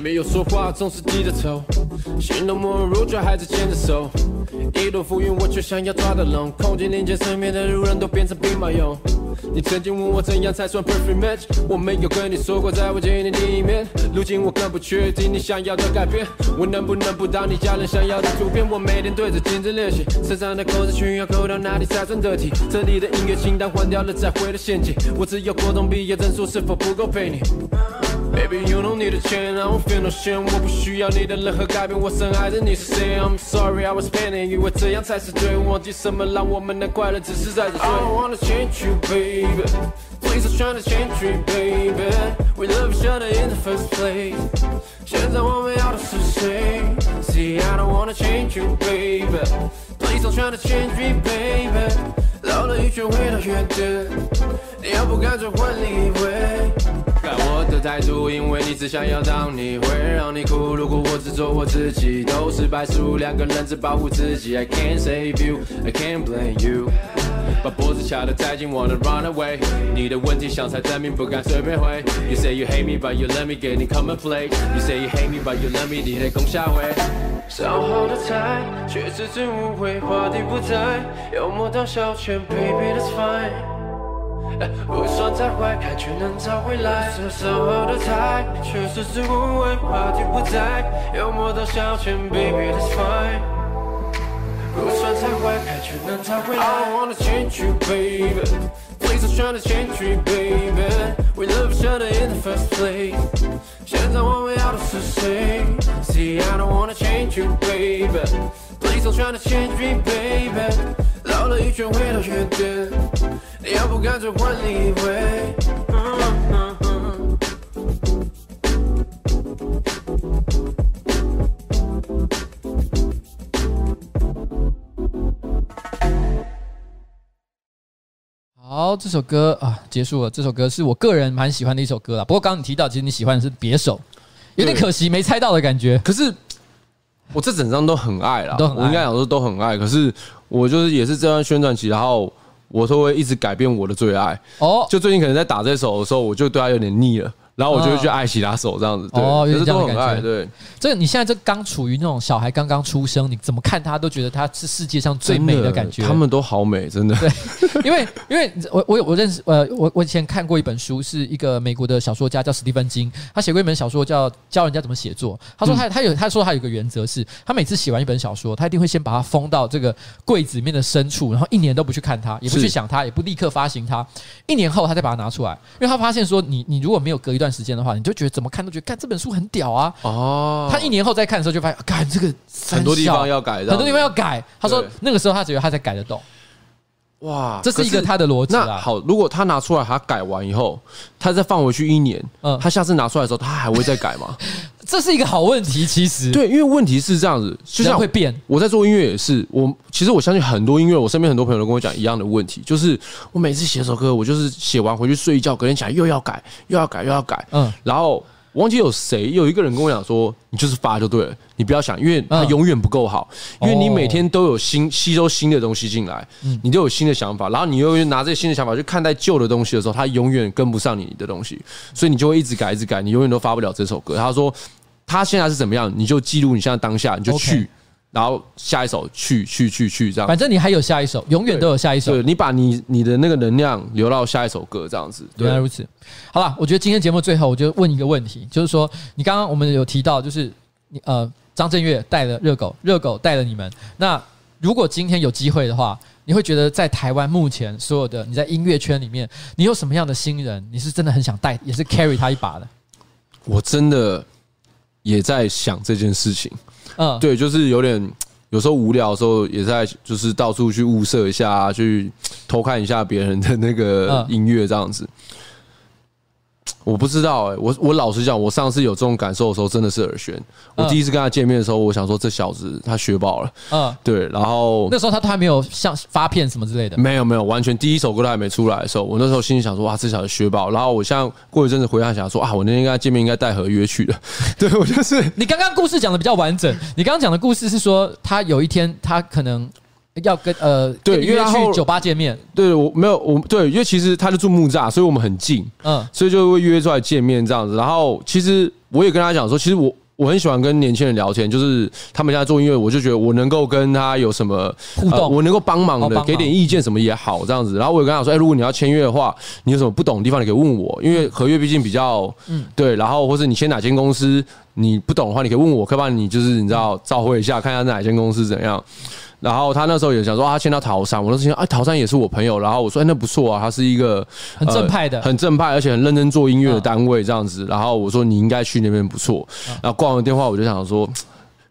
没有说话，总是低着头，心都没入，却还在牵着手。一朵浮云，我却想要抓得拢。空气凝结，身边的路人都变成兵马俑。你曾经问我怎样才算 perfect match，我没有跟你说过，在我记忆里面。如今我更不确定你想要的改变，我能不能不当你家人想要的图片？我每天对着镜子练习，身上的扣子需要扣到哪里才算得体？这里的音乐清单换掉了再回的陷阱。我只有高中毕业证书，是否不够陪你 ？Baby, you don't need a chain, I don't feel no shame。我不需要你的任何改变，我深爱着你是谁？I'm sorry, I was painting，以为这样才是对。忘记什么让我们的快乐只是在这追。I don't wanna change you, baby. Please don't try to change me, baby. We love each other in the first place. 现在我们要的是谁？See, I don't wanna change you, baby. Please don't try to change me, baby. 绕了一圈回到原点，你要不干脆换另一位？ 我的态度，因为你只想要当你，会让你哭。如果我只做我自己，都是败诉，两个人只保护自己。I can't save you, I can't blame you。把脖子掐得太紧，wanna run away。你的问题想猜证明，不敢随便回。You say you hate me, but you let me 给你 come and play。You say you hate me, but you let me 你得攻下回。烧好的菜，却只字无味，话题不在，幽默当消遣，baby that's fine。不算太坏，看却能找回来。烧好的菜，却只字无味，话题不在，幽默当消遣，baby that's fine。不算太坏，看却能找回来。I wanna change you, baby. Please don't try to change me, baby. We love each other in the first place. 现在我们要的是谁？See, I don't wanna change you, baby. Please don't try to change me, baby. 绕了一圈回到原点，你要不干脆换另一位？好，这首歌啊结束了。这首歌是我个人蛮喜欢的一首歌啦。不过刚刚你提到，其实你喜欢的是别手，有点可惜没猜到的感觉。可是我这整张都很爱啦，都很爱我应该讲说都很爱。可是我就是也是这段宣传期，然后我都会一直改变我的最爱。哦，就最近可能在打这首的时候，我就对他有点腻了。然后我就会去爱其他手这样子，对，哦，有点这样的感觉。对，这个你现在这刚处于那种小孩刚刚出生，你怎么看他都觉得他是世界上最美的感觉。他们都好美，真的。对，因为因为我我有我认识呃我我以前看过一本书，是一个美国的小说家叫史蒂芬金，他写过一本小说叫教人家怎么写作。他说他他有他说他有一个原则是，他每次写完一本小说，他一定会先把它封到这个柜子里面的深处，然后一年都不去看它，也不去想它，也不立刻发行它，一年后他再把它拿出来，因为他发现说你你如果没有隔一段时间的话，你就觉得。怎么看都觉得，看这本书很屌啊！哦，他一年后再看的时候，就发现，看这个很多地方要改，很多地方要改。他说那个时候他觉得他才改得动。哇，这是一个他的逻辑啊。好，如果他拿出来，他改完以后，他再放回去一年，嗯，他下次拿出来的时候，他还会再改吗？这是一个好问题。其实，对，因为问题是这样子，就像会变。我在做音乐也是，我其实我相信很多音乐，我身边很多朋友都跟我讲一样的问题，就是我每次写首歌，我就是写完回去睡一觉，隔天起来又要改，又要改，又要改，嗯，然后。我忘记有谁，有一个人跟我讲说：“你就是发就对了，你不要想，因为它永远不够好，因为你每天都有新吸收新的东西进来，你都有新的想法，然后你又拿这些新的想法去看待旧的东西的时候，它永远跟不上你的东西，所以你就会一直改，一直改，你永远都发不了这首歌。”他说：“他现在是怎么样，你就记录你现在当下，你就去。”然后下一首去去去去这样，反正你还有下一首，永远都有下一首。对，你把你你的那个能量留到下一首歌这样子。原来如此。好了，我觉得今天节目最后，我就问一个问题，就是说，你刚刚我们有提到，就是你呃，张震岳带了热狗，热狗带了你们。那如果今天有机会的话，你会觉得在台湾目前所有的你在音乐圈里面，你有什么样的新人，你是真的很想带，也是 carry 他一把的？我真的也在想这件事情。嗯，对，就是有点，有时候无聊的时候，也在就是到处去物色一下，去偷看一下别人的那个音乐这样子。我不知道哎、欸，我我老实讲，我上次有这种感受的时候，真的是耳旋。我第一次跟他见面的时候，我想说这小子他学爆了，嗯，对。然后那时候他都还没有像发片什么之类的，没有没有，完全第一首歌都还没出来的时候，我那时候心里想说哇，这小子学爆。然后我现在过一阵子回想想说啊，我那天跟他见面应该带合约去的。对，我就是你刚刚故事讲的比较完整，你刚刚讲的故事是说他有一天他可能。要跟呃，对，因为去酒吧见面，对我没有我对，因为其实他就住木栅，所以我们很近，嗯，所以就会约出来见面这样子。然后其实我也跟他讲说，其实我我很喜欢跟年轻人聊天，就是他们现在做音乐，我就觉得我能够跟他有什么互动，我能够帮忙的，给点意见什么也好这样子。然后我也跟他说，哎，如果你要签约的话，你有什么不懂的地方，你可以问我，因为合约毕竟比较，嗯，对。然后或者你签哪间公司，你不懂的话，你可以问我，可以帮你就是你知道照会一下，看一下哪间公司怎样。然后他那时候也想说，他签到桃山，我那时候哎，桃山也是我朋友。然后我说，哎，那不错啊，他是一个很正派的，很正派，而且很认真做音乐的单位这样子。然后我说，你应该去那边不错。然后挂完电话，我就想说，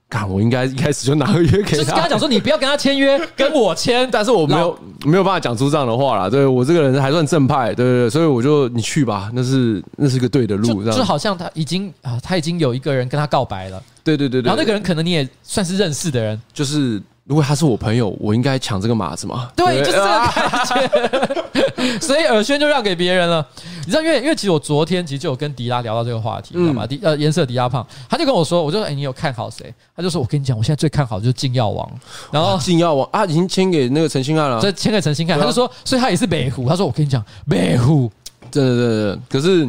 看，我应该一开始就拿个约给他，就是跟他讲说，你不要跟他签约，跟我签。但是我没有没有办法讲出这样的话啦。对，我这个人还算正派，对对对，所以我就你去吧，那是那是个对的路，这样。就好像他已经啊，他已经有一个人跟他告白了。对对对对。然后那个人可能你也算是认识的人，就是。如果他是我朋友，我应该抢这个马子吗？对，就是这个感觉。所以耳轩就让给别人了。你知道，因为因为其实我昨天其实就有跟迪拉聊到这个话题，知道吗？迪呃，颜色迪拉胖，他就跟我说，我就说，哎，你有看好谁？他就说，我跟你讲，我现在最看好就是禁药王。然后禁药王啊，已经签给那个陈星汉了，这签给陈星汉。他就说，所以他也是北湖。他说，我跟你讲，北湖真的真的，可是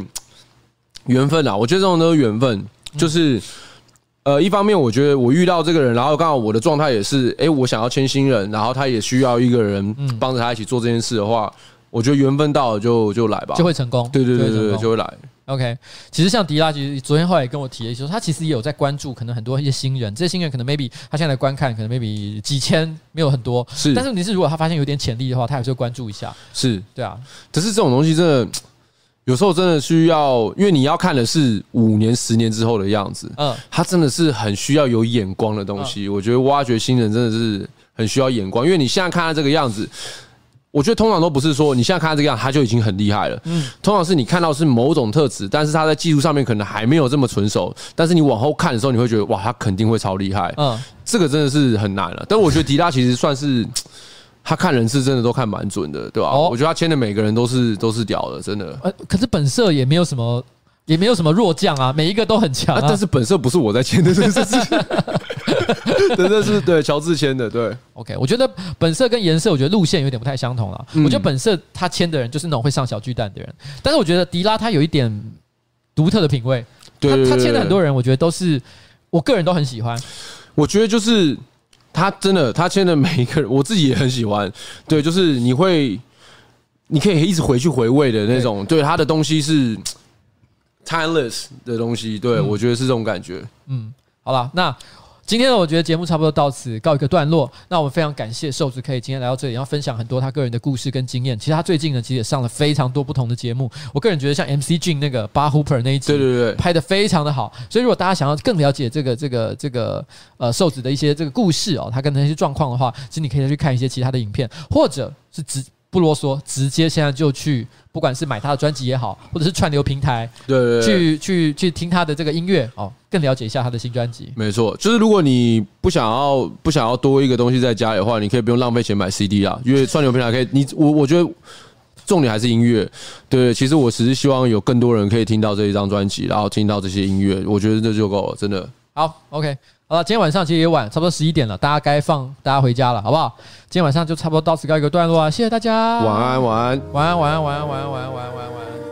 缘分啊，我觉得这种都是缘分，就是。呃，一方面我觉得我遇到这个人，然后刚好我的状态也是，哎，我想要签新人，然后他也需要一个人帮着他一起做这件事的话，我觉得缘分到了就就来吧，就会成功。对对对对，就会来。OK，其实像迪拉，其实昨天后来也跟我提了一些，说他其实也有在关注，可能很多一些新人，这些新人可能 maybe 他现在来观看，可能 maybe 几千，没有很多，是。但是问题是，如果他发现有点潜力的话，他还是会关注一下。是，对啊。可是这种东西真的。有时候真的需要，因为你要看的是五年、十年之后的样子。嗯，他真的是很需要有眼光的东西。我觉得挖掘新人真的是很需要眼光，因为你现在看他这个样子，我觉得通常都不是说你现在看他这个样，他就已经很厉害了。嗯，通常是你看到是某种特质，但是他在技术上面可能还没有这么纯熟。但是你往后看的时候，你会觉得哇，他肯定会超厉害。嗯，这个真的是很难了。但我觉得迪拉其实算是。他看人是真的都看蛮准的，对吧？哦、我觉得他签的每个人都是都是屌的，真的。呃，可是本色也没有什么，也没有什么弱将啊，每一个都很强、啊啊。但是本色不是我在签的，这是真的是对乔治签的。对，OK，我觉得本色跟颜色，我觉得路线有点不太相同了。嗯、我觉得本色他签的人就是那种会上小巨蛋的人，但是我觉得迪拉他有一点独特的品味。他他签的很多人，我觉得都是我个人都很喜欢。我觉得就是。他真的，他签的每一个人，我自己也很喜欢。对，就是你会，你可以一直回去回味的那种。对，他的东西是 timeless 的东西。对，我觉得是这种感觉。嗯，好了，那。今天呢，我觉得节目差不多到此告一个段落。那我们非常感谢瘦子可以今天来到这里，要分享很多他个人的故事跟经验。其实他最近呢，其实也上了非常多不同的节目。我个人觉得像 MC Jin 那个 Bar Hooper 那一集，对对对，拍得非常的好。所以如果大家想要更了解这个这个这个呃瘦子的一些这个故事哦，他跟那些状况的话，其实你可以再去看一些其他的影片，或者是直。不啰嗦，直接现在就去，不管是买他的专辑也好，或者是串流平台，对，对，对，去去去听他的这个音乐哦，更了解一下他的新专辑。没错，就是如果你不想要不想要多一个东西在家里的话，你可以不用浪费钱买 CD 啊，因为串流平台可以。你我我觉得重点还是音乐。对，其实我只是希望有更多人可以听到这一张专辑，然后听到这些音乐，我觉得这就够了，真的。好，OK。好了，今天晚上其实也晚，差不多十一点了，大家该放，大家回家了，好不好？今天晚上就差不多到此告一个段落啊，谢谢大家，晚安，晚安，晚安，晚安，晚安，晚安，晚安，晚安，晚安。